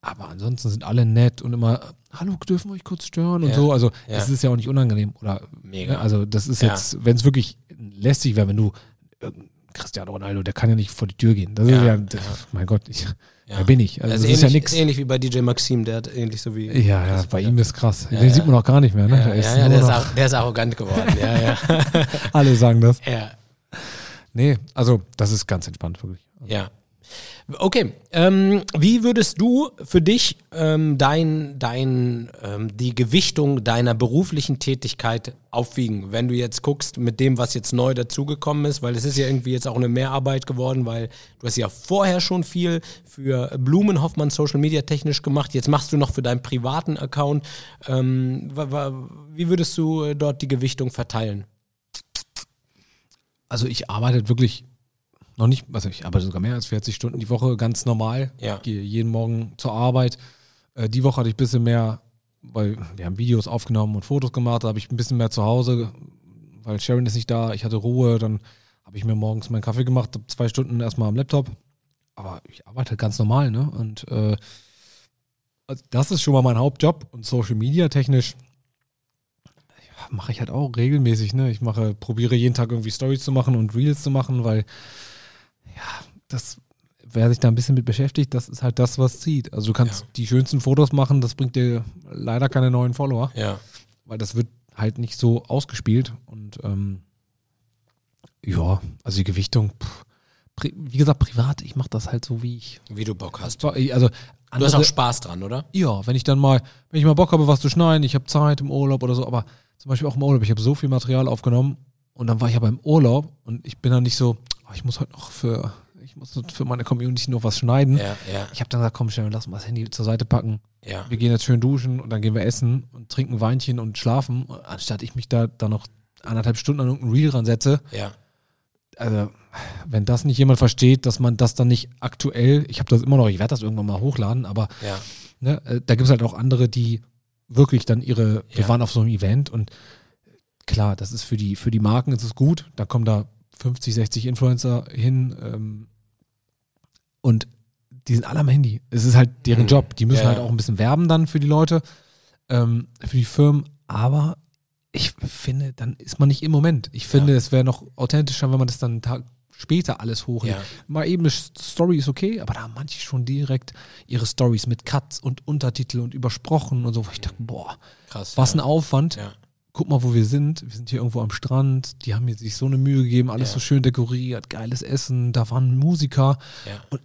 [SPEAKER 3] Aber ansonsten sind alle nett und immer, hallo, dürfen wir euch kurz stören und
[SPEAKER 2] Ja,
[SPEAKER 3] so. Also
[SPEAKER 2] ja.
[SPEAKER 3] das ist ja auch nicht unangenehm. Oder
[SPEAKER 2] Mega.
[SPEAKER 3] ja, also das ist jetzt, wenn es wirklich lästig wäre, wenn du irgendein Cristiano Ronaldo, der kann ja nicht vor die Tür gehen. Das ist ja, das, mein Gott, ich, da bin ich. Also
[SPEAKER 2] Also
[SPEAKER 3] das
[SPEAKER 2] ähnlich,
[SPEAKER 3] ist ja nichts.
[SPEAKER 2] ähnlich wie bei DJ Maxim, der hat ähnlich so wie.
[SPEAKER 3] Ja, ja, bei ihm ist krass. Den sieht man auch gar nicht mehr, ne?
[SPEAKER 2] Ja,
[SPEAKER 3] Der ist
[SPEAKER 2] der, ist ar- der ist arrogant geworden. Ja, ja.
[SPEAKER 3] alle sagen das.
[SPEAKER 2] ja.
[SPEAKER 3] Nee, also das ist ganz entspannt, wirklich.
[SPEAKER 2] Ja. Okay, ähm, wie würdest du für dich ähm, dein, dein, ähm, die Gewichtung deiner beruflichen Tätigkeit aufwiegen, wenn du jetzt guckst mit dem, was jetzt neu dazugekommen ist, weil es ist ja irgendwie jetzt auch eine Mehrarbeit geworden, weil du hast ja vorher schon viel für Blumenhoffmann Social Media technisch gemacht, jetzt machst du noch für deinen privaten Account. Ähm, wie würdest du äh, dort die Gewichtung verteilen?
[SPEAKER 3] Also ich arbeite wirklich noch nicht, also ich arbeite sogar mehr als 40 Stunden die Woche, ganz normal.
[SPEAKER 2] Ja.
[SPEAKER 3] Gehe jeden Morgen zur Arbeit. Äh, die Woche hatte ich ein bisschen mehr, weil wir haben Videos aufgenommen und Fotos gemacht, da habe ich ein bisschen mehr zu Hause, weil Sharon ist nicht da, ich hatte Ruhe, dann habe ich mir morgens meinen Kaffee gemacht, hab zwei Stunden erstmal am Laptop. Aber ich arbeite ganz normal, ne? Und äh, also das ist schon mal mein Hauptjob und Social Media technisch mache ich halt auch regelmäßig, ne? Ich mache, probiere jeden Tag irgendwie Stories zu machen und Reels zu machen, weil ja, das, wer sich da ein bisschen mit beschäftigt, das ist halt das, was zieht. Also du kannst
[SPEAKER 2] Ja.
[SPEAKER 3] die schönsten Fotos machen, das bringt dir leider keine neuen Follower,
[SPEAKER 2] Ja.
[SPEAKER 3] weil das wird halt nicht so ausgespielt und ähm, ja, also die Gewichtung, pff, wie gesagt, privat, ich mache das halt so, wie ich.
[SPEAKER 2] Wie du Bock hast.
[SPEAKER 3] Also
[SPEAKER 2] Du hast auch Spaß dran, oder?
[SPEAKER 3] ja, wenn ich dann mal, wenn ich mal Bock habe, was zu schneiden, ich habe Zeit im Urlaub oder so, aber zum Beispiel auch im Urlaub, ich habe so viel Material aufgenommen und dann war ich aber im Urlaub und ich bin dann nicht so, oh, ich muss heute noch für, ich muss für meine Community noch was schneiden.
[SPEAKER 2] Ja, ja,
[SPEAKER 3] Ich habe dann gesagt, komm schnell, lass mal das Handy zur Seite packen.
[SPEAKER 2] ja.
[SPEAKER 3] Wir gehen jetzt schön duschen und dann gehen wir essen und trinken Weinchen und schlafen, anstatt ich mich da dann noch anderthalb Stunden an irgendein Reel ransetze.
[SPEAKER 2] Ja,
[SPEAKER 3] Also, wenn das nicht jemand versteht, dass man das dann nicht aktuell, ich habe das immer noch, ich werde das irgendwann mal hochladen, aber
[SPEAKER 2] ja,
[SPEAKER 3] ne, äh, da gibt es halt auch andere, die wirklich dann ihre, wir
[SPEAKER 2] Ja.
[SPEAKER 3] waren auf so einem Event und klar, das ist für die, für die Marken ist es gut, da kommen da 50, 60 Influencer hin ähm, und die sind alle am Handy. Es ist halt deren
[SPEAKER 2] Mhm.
[SPEAKER 3] Job. Die müssen
[SPEAKER 2] Ja,
[SPEAKER 3] halt
[SPEAKER 2] ja.
[SPEAKER 3] auch ein bisschen werben dann für die Leute, ähm, für die Firmen, aber ich finde, dann ist man nicht im Moment. Ich finde, es wäre noch authentischer, wenn man das dann einen Tag später alles hochlädt.
[SPEAKER 2] ja.
[SPEAKER 3] Mal eben eine Story ist okay, aber da haben manche schon direkt ihre Stories mit Cuts und Untertitel und übersprochen und so. Wo ich dachte, boah,
[SPEAKER 2] Krass.
[SPEAKER 3] was ein
[SPEAKER 2] ja.
[SPEAKER 3] Aufwand. Guck mal, wo wir sind. Wir sind hier irgendwo am Strand. Die haben mir sich so eine Mühe gegeben, alles
[SPEAKER 2] Ja.
[SPEAKER 3] so schön dekoriert, geiles Essen. Da waren Musiker.
[SPEAKER 2] ja.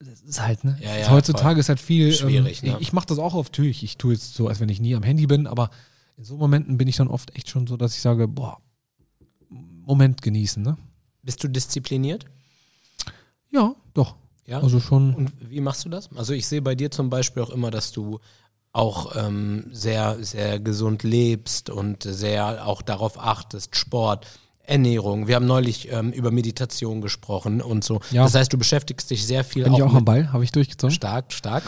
[SPEAKER 3] Das ist halt, ne?
[SPEAKER 2] Ja,
[SPEAKER 3] ist Heutzutage ist halt viel.
[SPEAKER 2] Schwierig,
[SPEAKER 3] ähm,
[SPEAKER 2] ne?
[SPEAKER 3] Ich, ich mache das auch oft natürlich. Ich tue jetzt so, als wenn ich nie am Handy bin, aber in so Momenten bin ich dann oft echt schon so, dass ich sage, boah, Moment genießen, ne?
[SPEAKER 2] Bist du diszipliniert?
[SPEAKER 3] Ja, doch.
[SPEAKER 2] Ja.
[SPEAKER 3] Also schon.
[SPEAKER 2] Und wie machst du das? Also ich sehe bei dir zum Beispiel auch immer, dass du auch ähm, sehr, sehr gesund lebst und sehr auch darauf achtest, Sport, Ernährung. Wir haben neulich ähm, über Meditation gesprochen und so.
[SPEAKER 3] Ja.
[SPEAKER 2] Das heißt, du beschäftigst dich sehr viel
[SPEAKER 3] Bin ich auch am Ball, habe ich durchgezogen.
[SPEAKER 2] stark, stark.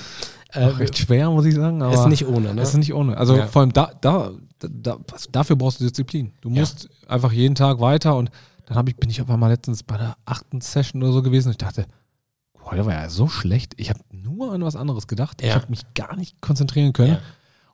[SPEAKER 2] Äh,
[SPEAKER 3] Auch recht schwer, muss ich sagen. Aber
[SPEAKER 2] ist nicht ohne, ne?
[SPEAKER 3] Ist nicht ohne. Also
[SPEAKER 2] Ja.
[SPEAKER 3] vor allem da, da, da dafür brauchst du Disziplin. Du
[SPEAKER 2] Ja.
[SPEAKER 3] musst einfach jeden Tag weiter und dann hab ich, bin ich auf einmal letztens bei der achten Session oder so gewesen und ich dachte, heute war ja so schlecht. Ich habe nur an was anderes gedacht. Ich
[SPEAKER 2] Ja.
[SPEAKER 3] habe mich gar nicht konzentrieren können.
[SPEAKER 2] Ja.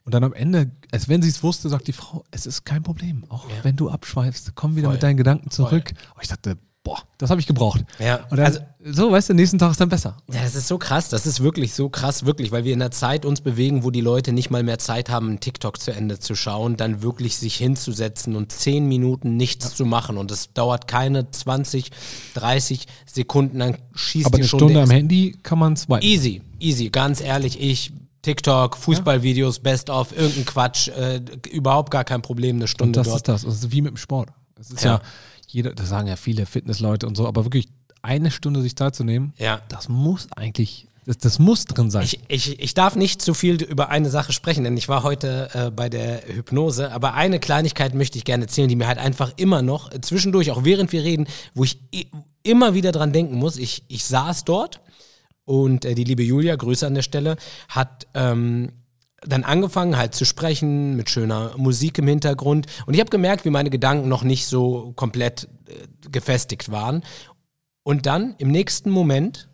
[SPEAKER 3] Und dann am Ende, als wenn sie es wusste, sagt die Frau, es ist kein Problem. Auch
[SPEAKER 2] Ja.
[SPEAKER 3] wenn du abschweifst, komm wieder
[SPEAKER 2] Voll.
[SPEAKER 3] mit deinen Gedanken zurück. Und ich dachte, boah, das habe ich gebraucht.
[SPEAKER 2] Ja,
[SPEAKER 3] Und dann,
[SPEAKER 2] also
[SPEAKER 3] so, weißt du, nächsten Tag ist dann besser.
[SPEAKER 2] Ja, das ist so krass. Das ist wirklich so krass, wirklich, weil wir in einer Zeit uns bewegen, wo die Leute nicht mal mehr Zeit haben, einen TikTok zu Ende zu schauen, dann wirklich sich hinzusetzen und zehn Minuten nichts zu machen. Und es dauert keine 20, 30 Sekunden, dann schießt
[SPEAKER 3] Aber
[SPEAKER 2] die
[SPEAKER 3] eine
[SPEAKER 2] schon
[SPEAKER 3] Stunde am Handy kann man es
[SPEAKER 2] Easy, easy. Ganz ehrlich, ich TikTok, Fußballvideos, Best of, irgendein Quatsch, äh, überhaupt gar kein Problem, eine
[SPEAKER 3] Und
[SPEAKER 2] Stunde
[SPEAKER 3] das
[SPEAKER 2] dort.
[SPEAKER 3] ist das. Das ist wie mit dem Sport. Es ist
[SPEAKER 2] Ja.
[SPEAKER 3] ja. Jeder, das sagen ja viele Fitnessleute und so, aber wirklich eine Stunde sich Zeit zu nehmen,
[SPEAKER 2] Ja.
[SPEAKER 3] das muss eigentlich, das, das muss drin sein.
[SPEAKER 2] Ich, ich, ich darf nicht zu viel über eine Sache sprechen, denn ich war heute äh, bei der Hypnose. Aber eine Kleinigkeit möchte ich gerne erzählen, die mir halt einfach immer noch äh, zwischendurch, auch während wir reden, wo ich immer wieder dran denken muss. Ich, ich saß dort und äh, die liebe Julia, Grüße an der Stelle, hat ähm, dann angefangen halt zu sprechen mit schöner Musik im Hintergrund. Und ich habe gemerkt, wie meine Gedanken noch nicht so komplett äh, gefestigt waren. Und dann im nächsten Moment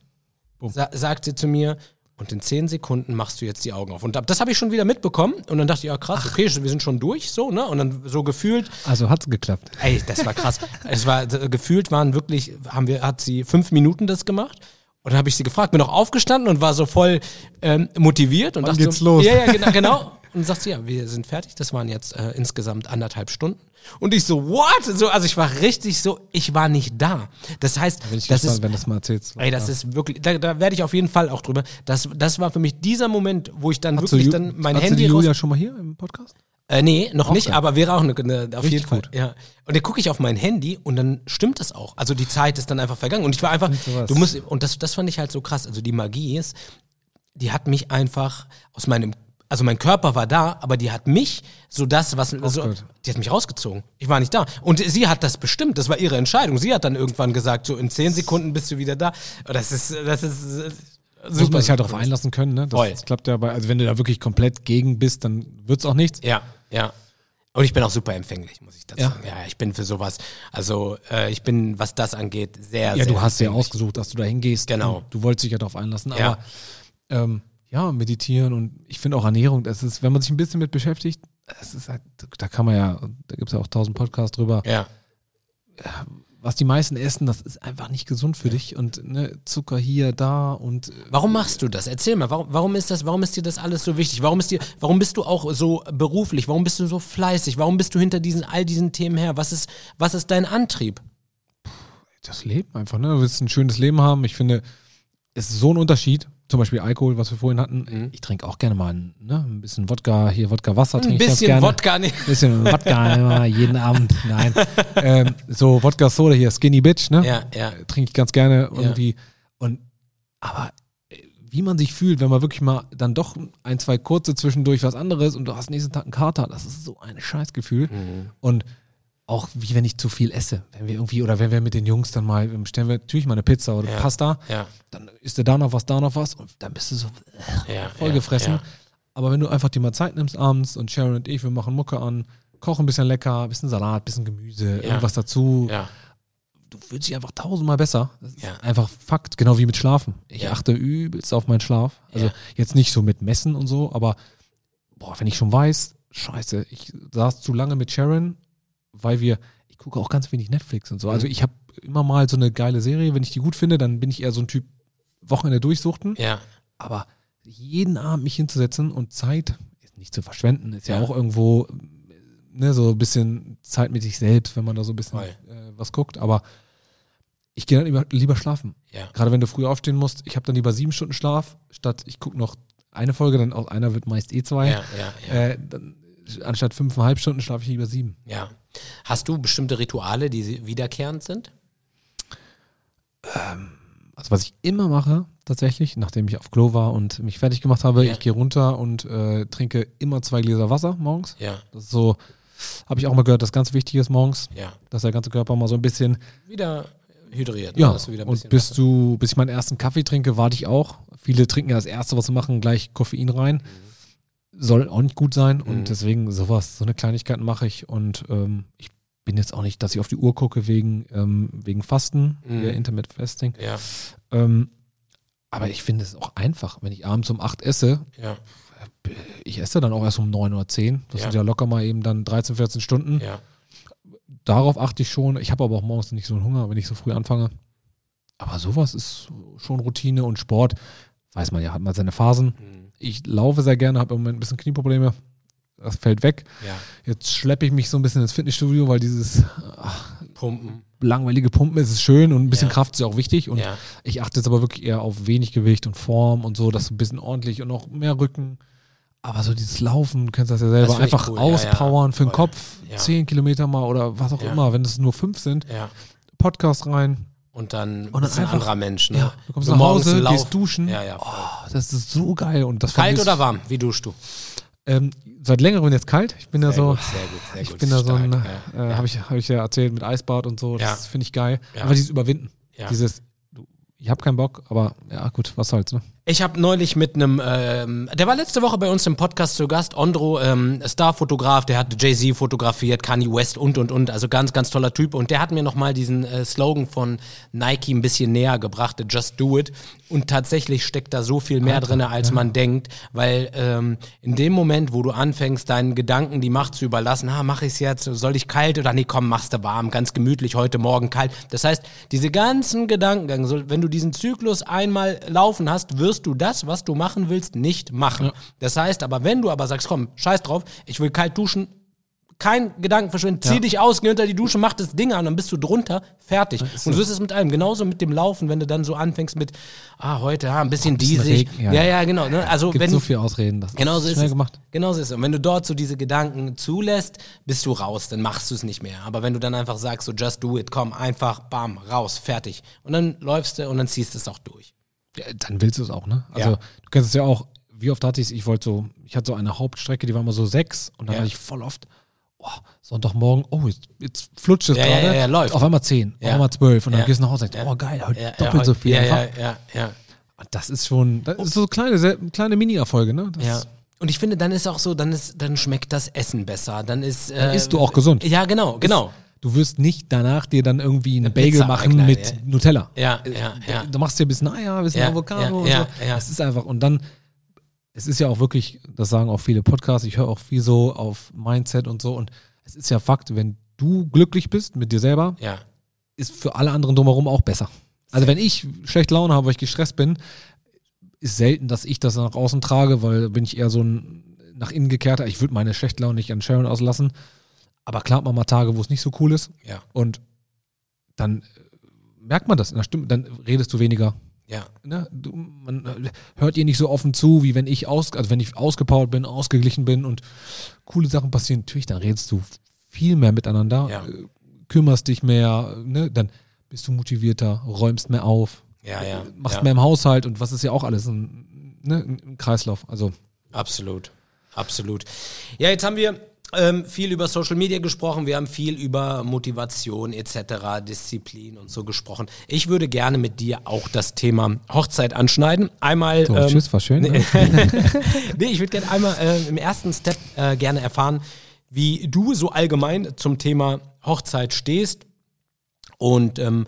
[SPEAKER 2] sa sagt sie zu mir, und in zehn Sekunden machst du jetzt die Augen auf. Und das habe ich schon wieder mitbekommen. Und dann dachte ich, ja krass, okay, wir sind schon durch, so, ne? Und dann so gefühlt,
[SPEAKER 3] also hat es geklappt.
[SPEAKER 2] ey, das war krass. es war, gefühlt waren wirklich, haben wir, hat sie fünf Minuten das gemacht. Und dann habe ich sie gefragt, bin auch aufgestanden und war so voll ähm, motiviert und
[SPEAKER 3] Wann
[SPEAKER 2] dachte
[SPEAKER 3] geht's
[SPEAKER 2] so,
[SPEAKER 3] los?
[SPEAKER 2] Ja, ja, genau, genau. Und sie, ja, wir sind fertig. Das waren jetzt äh, insgesamt anderthalb Stunden. Und ich so, what? So, also ich war richtig so, ich war nicht da. Das heißt,
[SPEAKER 3] ich
[SPEAKER 2] das
[SPEAKER 3] gespannt,
[SPEAKER 2] ist,
[SPEAKER 3] wenn das mal erzählst.
[SPEAKER 2] Ey, das ist wirklich, da, da werde ich auf jeden Fall auch drüber. Das, das war für mich dieser Moment, wo ich dann
[SPEAKER 3] Hast du
[SPEAKER 2] wirklich
[SPEAKER 3] Ju-
[SPEAKER 2] dann mein
[SPEAKER 3] hast du
[SPEAKER 2] Handy raus.
[SPEAKER 3] Julia schon mal hier im Podcast?
[SPEAKER 2] Äh, nee, noch nicht, aber wäre auch eine, eine auf
[SPEAKER 3] Richtig
[SPEAKER 2] jeden Fall.
[SPEAKER 3] gut.
[SPEAKER 2] Ja. Und dann gucke ich auf mein Handy und dann stimmt es auch. Also die Zeit ist dann einfach vergangen. Und ich war einfach, du musst, und das, das fand ich halt so krass. Also die Magie ist, die hat mich einfach aus meinem, also mein Körper war da, aber die hat mich so das, was, so,
[SPEAKER 3] Aufgehört.
[SPEAKER 2] die hat mich rausgezogen. Ich war nicht da. Und sie hat das bestimmt. Das war ihre Entscheidung. Sie hat dann irgendwann gesagt, so in zehn Sekunden bist du wieder da. Und Das ist, das ist äh, super.
[SPEAKER 3] Muss man sich halt darauf einlassen können, ne? Das, das klappt ja bei, also wenn du da wirklich komplett gegen bist, dann wird's auch nichts.
[SPEAKER 2] Ja, ja. Und ich bin auch super empfänglich, muss ich dazu
[SPEAKER 3] Ja.
[SPEAKER 2] sagen. Ja, ich bin für sowas. Also äh, ich bin, was das angeht, sehr,
[SPEAKER 3] Ja,
[SPEAKER 2] sehr
[SPEAKER 3] du hast ja ausgesucht, dass du da hingehst.
[SPEAKER 2] Genau.
[SPEAKER 3] Du wolltest dich ja darauf einlassen.
[SPEAKER 2] Ja.
[SPEAKER 3] Aber ähm, ja, meditieren und ich finde auch Ernährung, das ist, wenn man sich ein bisschen mit beschäftigt, es ist halt, da kann man ja, da gibt's ja auch tausend Podcasts drüber,
[SPEAKER 2] Ja,
[SPEAKER 3] was die meisten essen, das ist einfach nicht gesund für dich. Und ne, Zucker hier, da und äh,
[SPEAKER 2] Warum machst du das? Erzähl mal, warum, warum ist das, warum ist dir das alles so wichtig? Warum ist dir, warum bist du auch so beruflich? Warum bist du so fleißig? Warum bist du hinter diesen, all diesen Themen her? Was ist, was ist dein Antrieb?
[SPEAKER 3] das Leben einfach, ne? Du willst ein schönes Leben haben. Ich finde, es ist so ein Unterschied. Zum Beispiel Alkohol, was wir vorhin hatten. Ich trinke auch gerne mal ein, ne? ein bisschen Wodka, hier Wodka Wasser
[SPEAKER 2] Ein
[SPEAKER 3] trinke ich gerne.
[SPEAKER 2] Wodka, nee.
[SPEAKER 3] bisschen Wodka immer, jeden Abend. Nein. ähm, so Wodka Soda hier, Skinny Bitch, ne?
[SPEAKER 2] Ja, ja.
[SPEAKER 3] Trinke ich ganz gerne irgendwie. Und aber äh, wie man sich fühlt, wenn man wirklich mal dann doch ein, zwei kurze zwischendurch was anderes und du hast nächsten Tag einen Kater, das ist so ein Scheißgefühl.
[SPEAKER 2] Mhm.
[SPEAKER 3] Und auch wie wenn ich zu viel esse. Wenn wir irgendwie, oder wenn wir mit den Jungs dann mal, stellen wir natürlich mal eine Pizza oder
[SPEAKER 2] Ja.
[SPEAKER 3] Pasta,
[SPEAKER 2] Ja,
[SPEAKER 3] dann isst du da noch was, da noch was und dann bist du so
[SPEAKER 2] ja.
[SPEAKER 3] vollgefressen. Aber wenn du einfach dir mal Zeit nimmst abends und Sharon und ich, wir machen Mucke an, kochen ein bisschen lecker, bisschen Salat, bisschen Gemüse, irgendwas dazu, du fühlst dich einfach tausendmal besser. Das ist
[SPEAKER 2] Ja.
[SPEAKER 3] einfach Fakt, genau wie mit Schlafen. Ich achte übelst auf meinen Schlaf. Also jetzt nicht so mit Messen und so, aber boah, wenn ich schon weiß, scheiße, ich saß zu lange mit Sharon, weil wir, ich gucke auch ganz wenig Netflix und so. Also
[SPEAKER 2] Mhm.
[SPEAKER 3] ich habe immer mal so eine geile Serie, wenn ich die gut finde, dann bin ich eher so ein Typ Wochenende durchsuchten.
[SPEAKER 2] ja.
[SPEAKER 3] Aber jeden Abend mich hinzusetzen und Zeit nicht zu verschwenden, ist ja,
[SPEAKER 2] Ja.
[SPEAKER 3] auch irgendwo ne, so ein bisschen Zeit mit sich selbst, wenn man da so ein bisschen äh, was guckt. Aber ich gehe dann lieber, lieber schlafen.
[SPEAKER 2] ja.
[SPEAKER 3] Gerade wenn du früh aufstehen musst, ich habe dann lieber sieben Stunden Schlaf, statt ich gucke noch eine Folge, dann aus einer wird meist eh zwei.
[SPEAKER 2] Ja, ja, ja.
[SPEAKER 3] Äh, dann, anstatt fünfeinhalb Stunden schlafe ich lieber sieben.
[SPEAKER 2] ja. Hast du bestimmte Rituale, die wiederkehrend sind?
[SPEAKER 3] Also was ich immer mache, tatsächlich, nachdem ich auf Klo war und mich fertig gemacht habe,
[SPEAKER 2] Ja.
[SPEAKER 3] ich gehe runter und äh, trinke immer zwei Gläser Wasser morgens.
[SPEAKER 2] Ja,
[SPEAKER 3] Das ist so, habe ich auch mal gehört, das ganz wichtig ist morgens,
[SPEAKER 2] ja.
[SPEAKER 3] dass der ganze Körper mal so ein bisschen,
[SPEAKER 2] Wieder hydriert. ne?
[SPEAKER 3] ja,
[SPEAKER 2] Dass du wieder ein
[SPEAKER 3] und bis du, bis ich meinen ersten Kaffee trinke, warte ich auch. Viele trinken ja das erste, was sie machen, gleich Koffein rein. Soll auch nicht gut sein
[SPEAKER 2] Mhm.
[SPEAKER 3] und deswegen sowas, so eine Kleinigkeit mache ich und ähm, ich bin jetzt auch nicht, dass ich auf die Uhr gucke wegen, ähm, wegen Fasten,
[SPEAKER 2] Mhm.
[SPEAKER 3] Intermittent Fasting.
[SPEAKER 2] Ja,
[SPEAKER 3] Ähm, aber ich finde es auch einfach, wenn ich abends um 8 esse,
[SPEAKER 2] ja,
[SPEAKER 3] ich esse dann auch erst um 9 oder 10. Das
[SPEAKER 2] Ja.
[SPEAKER 3] sind ja locker mal eben dann 13, 14 Stunden.
[SPEAKER 2] ja.
[SPEAKER 3] Darauf achte ich schon. Ich habe aber auch morgens nicht so einen Hunger, wenn ich so früh anfange. Aber sowas ist schon Routine und Sport. Weiß man ja, hat man seine Phasen.
[SPEAKER 2] Mhm.
[SPEAKER 3] Ich laufe sehr gerne, habe im Moment ein bisschen Knieprobleme. Das fällt weg.
[SPEAKER 2] Ja.
[SPEAKER 3] Jetzt schleppe ich mich so ein bisschen ins Fitnessstudio, weil dieses ach,
[SPEAKER 2] Pumpen.
[SPEAKER 3] langweilige Pumpen. Es ist schön und ein bisschen
[SPEAKER 2] Ja.
[SPEAKER 3] Kraft ist ja auch wichtig. Und
[SPEAKER 2] Ja.
[SPEAKER 3] ich achte jetzt aber wirklich eher auf wenig Gewicht und Form und so, dass ein bisschen ordentlich und auch mehr Rücken. Aber so dieses Laufen, du kennst das ja selber,
[SPEAKER 2] Das
[SPEAKER 3] einfach
[SPEAKER 2] cool,
[SPEAKER 3] auspowern für den. Kopf, zehn Kilometer mal oder was auch immer, wenn es nur fünf sind,
[SPEAKER 2] Ja.
[SPEAKER 3] Podcast rein.
[SPEAKER 2] Und dann
[SPEAKER 3] dann
[SPEAKER 2] bist du ein
[SPEAKER 3] einfach-
[SPEAKER 2] anderer Mensch. Ne?
[SPEAKER 3] Ja, du kommst
[SPEAKER 2] So
[SPEAKER 3] nach Hause, gehst duschen.
[SPEAKER 2] Ja, ja.
[SPEAKER 3] Oh, das ist so geil. Und das
[SPEAKER 2] Kalt oder warm? Wie duschst du?
[SPEAKER 3] Ähm, seit längerem jetzt kalt. Ich bin ja
[SPEAKER 2] Sehr
[SPEAKER 3] so,
[SPEAKER 2] gut, sehr gut, sehr
[SPEAKER 3] ich
[SPEAKER 2] gut.
[SPEAKER 3] bin da so ein, äh, habe ich, hab ich ja erzählt mit Eisbad und so. Das finde ich geil. Aber dieses Überwinden. Dieses, ich habe keinen Bock, aber ja gut, was soll's, ne?
[SPEAKER 2] Ich habe neulich mit einem, ähm, der war letzte Woche bei uns im Podcast zu Gast, Ondro, ähm, Starfotograf, der hat Jay-Z fotografiert, Kanye West und, und, und, also ganz, ganz toller Typ. Und der hat mir nochmal diesen äh, Slogan von Nike ein bisschen näher gebracht, Just Do It. Und tatsächlich steckt da so viel mehr drin, als man denkt, weil ähm, in dem Moment, wo du anfängst, deinen Gedanken die Macht zu überlassen, ah, mache ich es jetzt, soll ich kalt oder nee, komm, machst du warm, ganz gemütlich, heute Morgen kalt. Das heißt, diese ganzen Gedankengang, so, wenn du diesen Zyklus einmal laufen hast, wirst du das, was du machen willst, nicht machen. Das heißt aber, wenn du aber sagst, komm, scheiß drauf, ich will kalt duschen, kein Gedanken verschwinden, zieh
[SPEAKER 3] Ja.
[SPEAKER 2] dich aus, geh unter die Dusche, mach das Ding an, dann bist du drunter, fertig. Und so ist es mit allem. Genauso mit dem Laufen, wenn du dann so anfängst mit, ah, heute, ah, ein bisschen diesig.
[SPEAKER 3] Ja.
[SPEAKER 2] Ja, ja, genau. Ne? Also
[SPEAKER 3] Gibt
[SPEAKER 2] wenn,
[SPEAKER 3] so viel Ausreden. Das
[SPEAKER 2] Genau so ist
[SPEAKER 3] schnell
[SPEAKER 2] es.
[SPEAKER 3] gemacht.
[SPEAKER 2] Genau so ist es. Und wenn du dort so diese Gedanken zulässt, bist du raus, dann machst du es nicht mehr. Aber wenn du dann einfach sagst, so just do it, komm, einfach, bam, raus, fertig. Und dann läufst du und dann ziehst du es auch durch.
[SPEAKER 3] Ja, dann willst du es auch, ne? Also
[SPEAKER 2] Ja.
[SPEAKER 3] du kennst es ja auch, wie oft hatte ich es, ich wollte so, ich hatte so eine Hauptstrecke, die war immer so sechs und dann
[SPEAKER 2] Ja.
[SPEAKER 3] hatte ich voll oft, oh, Sonntagmorgen, oh, jetzt, jetzt flutscht es
[SPEAKER 2] Ja,
[SPEAKER 3] gerade.
[SPEAKER 2] ja, ja, läuft.
[SPEAKER 3] Auf einmal zehn, auf einmal zwölf und dann gehst du nach Hause und denkst, oh geil, heute doppelt so viel.
[SPEAKER 2] Ja, ja, ja, ja.
[SPEAKER 3] Und Das ist schon, das ist so kleine, sehr, kleine Mini-Erfolge, ne? Das
[SPEAKER 2] Ja. Und ich finde, dann ist auch so, dann ist, dann schmeckt das Essen besser. Dann ist. Äh,
[SPEAKER 3] isst du auch gesund.
[SPEAKER 2] Ja, genau, genau.
[SPEAKER 3] Du wirst nicht danach dir dann irgendwie einen
[SPEAKER 2] Eine
[SPEAKER 3] Bagel
[SPEAKER 2] Pizza
[SPEAKER 3] machen
[SPEAKER 2] wegknallen,
[SPEAKER 3] mit
[SPEAKER 2] ja.
[SPEAKER 3] Nutella.
[SPEAKER 2] Ja, ja, ja.
[SPEAKER 3] Du machst dir ein bisschen Eier, ein bisschen
[SPEAKER 2] Ja,
[SPEAKER 3] Avocado
[SPEAKER 2] ja,
[SPEAKER 3] und
[SPEAKER 2] ja,
[SPEAKER 3] so.
[SPEAKER 2] ja.
[SPEAKER 3] Es ist einfach, und dann, es ist ja auch wirklich, das sagen auch viele Podcasts, ich höre auch viel so auf Mindset und so. Und es ist ja Fakt, wenn du glücklich bist mit dir selber,
[SPEAKER 2] Ja.
[SPEAKER 3] ist für alle anderen drumherum auch besser. Also wenn ich schlechte Laune habe, weil ich gestresst bin, ist selten, dass ich das nach außen trage, weil bin ich eher so ein nach innen gekehrter. Ich würde meine schlechte Laune nicht an Sharon auslassen. Aber klar hat man mal Tage, wo es nicht so cool ist.
[SPEAKER 2] Ja.
[SPEAKER 3] Und dann äh, merkt man das in der Stimme, dann redest du weniger.
[SPEAKER 2] Ja.
[SPEAKER 3] Ne? Du, man äh, hört ihr nicht so offen zu, wie wenn ich aus, also wenn ich ausgepowert bin, ausgeglichen bin und coole Sachen passieren. Natürlich, dann redest du viel mehr miteinander,
[SPEAKER 2] Ja.
[SPEAKER 3] äh, kümmerst dich mehr, ne? dann bist du motivierter, räumst mehr auf,
[SPEAKER 2] Ja, ja.
[SPEAKER 3] machst mehr im Haushalt und was ist ja auch alles ein, ne? ein Kreislauf. Also
[SPEAKER 2] Absolut, absolut. Ja, jetzt haben wir ähm, viel über Social Media gesprochen, wir haben viel über Motivation etc., Disziplin und so gesprochen. Ich würde gerne mit dir auch das Thema Hochzeit anschneiden. Einmal.
[SPEAKER 3] so,
[SPEAKER 2] ähm,
[SPEAKER 3] tschüss, war schön. Ne?
[SPEAKER 2] nee, ich würde gerne einmal äh, im ersten Step äh, gerne erfahren, wie du so allgemein zum Thema Hochzeit stehst und ähm,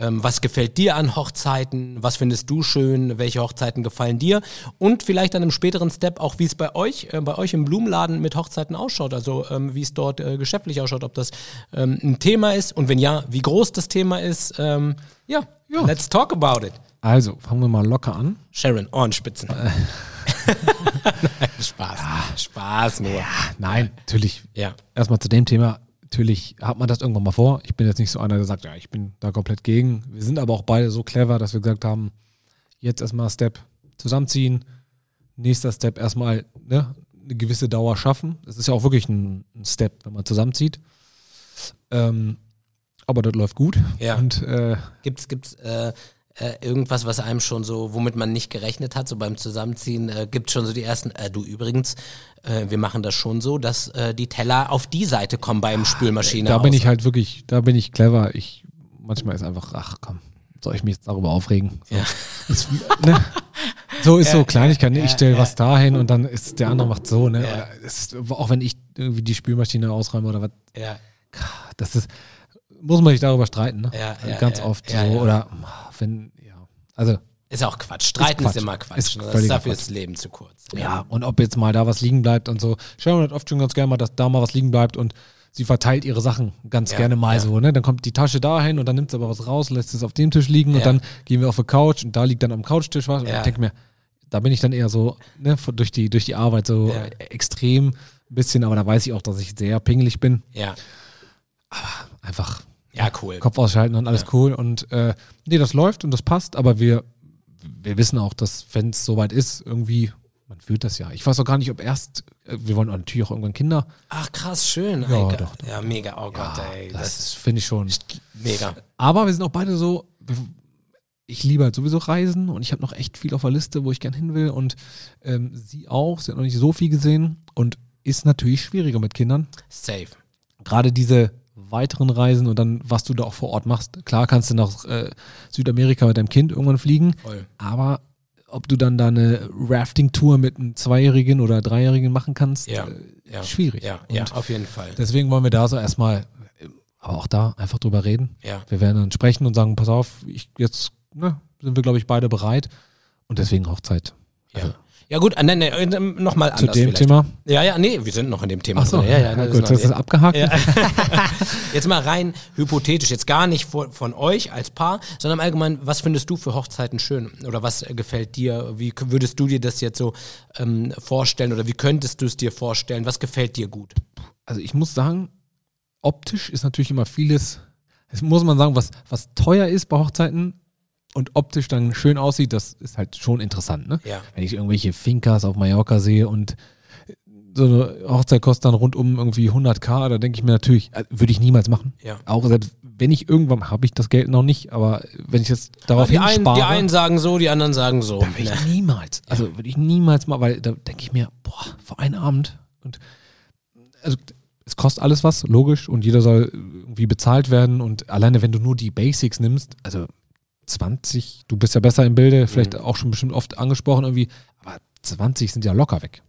[SPEAKER 2] ähm, was gefällt dir an Hochzeiten, was findest du schön, welche Hochzeiten gefallen dir und vielleicht dann im späteren Step auch, wie es bei euch, äh, bei euch im Blumenladen mit Hochzeiten ausschaut, also ähm, wie es dort äh, geschäftlich ausschaut, ob das ähm, ein Thema ist und wenn ja, wie groß das Thema ist. Ähm, ja,
[SPEAKER 3] Ja.
[SPEAKER 2] let's talk about it.
[SPEAKER 3] Also, fangen wir mal locker an.
[SPEAKER 2] Sharon, Ohrenspitzen. Nein, Spaß. Spaß nur.
[SPEAKER 3] Nein, natürlich.
[SPEAKER 2] Ja.
[SPEAKER 3] Erstmal zu dem Thema. Natürlich hat man das irgendwann mal vor. Ich bin jetzt nicht so einer, der sagt, ja, ich bin da komplett gegen. Wir sind aber auch beide so clever, dass wir gesagt haben, jetzt erstmal Step zusammenziehen, nächster Step erstmal ne, eine gewisse Dauer schaffen. Das ist ja auch wirklich ein, ein Step, wenn man zusammenzieht. Ähm, aber das läuft gut.
[SPEAKER 2] Ja.
[SPEAKER 3] Und äh,
[SPEAKER 2] Gibt's, gibt's äh, äh, irgendwas, was einem schon so, womit man nicht gerechnet hat, so beim Zusammenziehen, äh, gibt schon so die ersten, äh, du übrigens, äh, wir machen das schon so, dass äh, die Teller auf die Seite kommen beim Spülmaschine.
[SPEAKER 3] da bin ich halt wirklich, da bin ich clever. Ich manchmal ist einfach, ach komm, soll ich mich jetzt darüber aufregen? So,
[SPEAKER 2] Ja.
[SPEAKER 3] ist, ne? so ist so Kleinigkeit. ne?
[SPEAKER 2] ja,
[SPEAKER 3] ich stelle
[SPEAKER 2] ja.
[SPEAKER 3] was dahin und dann ist der andere macht so. Ne?
[SPEAKER 2] Ja.
[SPEAKER 3] Ist, auch wenn ich irgendwie die Spülmaschine ausräume oder was,
[SPEAKER 2] Ja,
[SPEAKER 3] das ist, muss man nicht darüber streiten. Ne?
[SPEAKER 2] Ja, ja,
[SPEAKER 3] Ganz
[SPEAKER 2] ja,
[SPEAKER 3] oft
[SPEAKER 2] ja,
[SPEAKER 3] so. Oder wenn, ja, also
[SPEAKER 2] ist auch Quatsch. Streiten ist,
[SPEAKER 3] Quatsch.
[SPEAKER 2] immer Quatsch.
[SPEAKER 3] Ist
[SPEAKER 2] ne? das dafür
[SPEAKER 3] Quatsch.
[SPEAKER 2] ist das Leben zu kurz.
[SPEAKER 3] Ja, und ob jetzt mal da was liegen bleibt und so. Sharon hat oft schon ganz gerne mal, dass da mal was liegen bleibt und sie verteilt ihre Sachen ganz gerne mal so, ne? Dann kommt die Tasche dahin und dann nimmt sie aber was raus, lässt es auf dem Tisch liegen und dann gehen wir auf die Couch und da liegt dann am Couchtisch was. Und ich denke mir, da bin ich dann eher so, ne, durch die, durch die Arbeit so extrem ein bisschen, aber da weiß ich auch, dass ich sehr pingelig bin.
[SPEAKER 2] Ja.
[SPEAKER 3] Einfach.
[SPEAKER 2] Ja, cool.
[SPEAKER 3] Kopf ausschalten und alles
[SPEAKER 2] Ja.
[SPEAKER 3] cool. Und äh, nee, das läuft und das passt, aber wir, wir wissen auch, dass wenn es soweit ist, irgendwie, man fühlt das ja. Ich weiß auch gar nicht, ob erst, äh, wir wollen natürlich auch irgendwann Kinder.
[SPEAKER 2] Ach, krass, schön.
[SPEAKER 3] Ja, doch, doch.
[SPEAKER 2] Ja, mega. Oh Gott, ey. Das,
[SPEAKER 3] das finde ich schon.
[SPEAKER 2] mega.
[SPEAKER 3] Aber wir sind auch beide so, ich liebe halt sowieso Reisen und ich habe noch echt viel auf der Liste, wo ich gern hin will. Und ähm, sie auch, sie hat noch nicht so viel gesehen und ist natürlich schwieriger mit Kindern.
[SPEAKER 2] Safe.
[SPEAKER 3] Gerade diese weiteren Reisen und dann, was du da auch vor Ort machst. Klar kannst du nach äh, Südamerika mit deinem Kind irgendwann fliegen,
[SPEAKER 2] Voll.
[SPEAKER 3] aber ob du dann da eine Rafting-Tour mit einem Zweijährigen oder Dreijährigen machen kannst,
[SPEAKER 2] Ja,
[SPEAKER 3] äh,
[SPEAKER 2] ja.
[SPEAKER 3] schwierig.
[SPEAKER 2] Ja,
[SPEAKER 3] Und
[SPEAKER 2] ja, auf jeden Fall.
[SPEAKER 3] Deswegen wollen wir da so erstmal, aber auch da einfach drüber reden.
[SPEAKER 2] Ja.
[SPEAKER 3] Wir werden dann sprechen und sagen, pass auf, ich, jetzt ne, sind wir, glaube ich, beide bereit. Und deswegen Hochzeit.
[SPEAKER 2] Ja. Ja gut, äh, nee, nee, nochmal
[SPEAKER 3] Zu
[SPEAKER 2] anders
[SPEAKER 3] dem
[SPEAKER 2] vielleicht.
[SPEAKER 3] Thema.
[SPEAKER 2] Ja, ja, nee, wir sind noch in dem Thema.
[SPEAKER 3] Ach so,
[SPEAKER 2] drin. ja, ja,
[SPEAKER 3] ja,
[SPEAKER 2] das
[SPEAKER 3] gut,
[SPEAKER 2] ist
[SPEAKER 3] das ist abgehakt.
[SPEAKER 2] Ja. Jetzt mal rein hypothetisch, jetzt gar nicht von, von euch als Paar, sondern allgemein, was findest du für Hochzeiten schön? Oder was äh, gefällt dir? Wie würdest du dir das jetzt so ähm, vorstellen oder wie könntest du es dir vorstellen? Was gefällt dir gut?
[SPEAKER 3] Also ich muss sagen, optisch ist natürlich immer vieles, das muss man sagen, was, was teuer ist bei Hochzeiten und optisch dann schön aussieht, das ist halt schon interessant. Ne?
[SPEAKER 2] Ja.
[SPEAKER 3] Wenn ich irgendwelche Fincas auf Mallorca sehe und so eine Hochzeit kostet dann rundum irgendwie 100k, da denke ich mir natürlich, äh, würde ich niemals machen.
[SPEAKER 2] Ja.
[SPEAKER 3] Auch selbst wenn ich irgendwann, habe ich das Geld noch nicht, aber wenn ich jetzt darauf
[SPEAKER 2] die, einen,
[SPEAKER 3] hinspare,
[SPEAKER 2] die einen sagen so, die anderen sagen so.
[SPEAKER 3] da würde ich niemals, also würde ich niemals mal, weil da denke ich mir, boah, vor einem Abend und also es kostet alles was, logisch, und jeder soll irgendwie bezahlt werden und alleine wenn du nur die Basics nimmst, also 20, du bist ja besser im Bilde, vielleicht
[SPEAKER 2] Mhm.
[SPEAKER 3] auch schon bestimmt oft angesprochen irgendwie, aber 20 sind ja locker weg.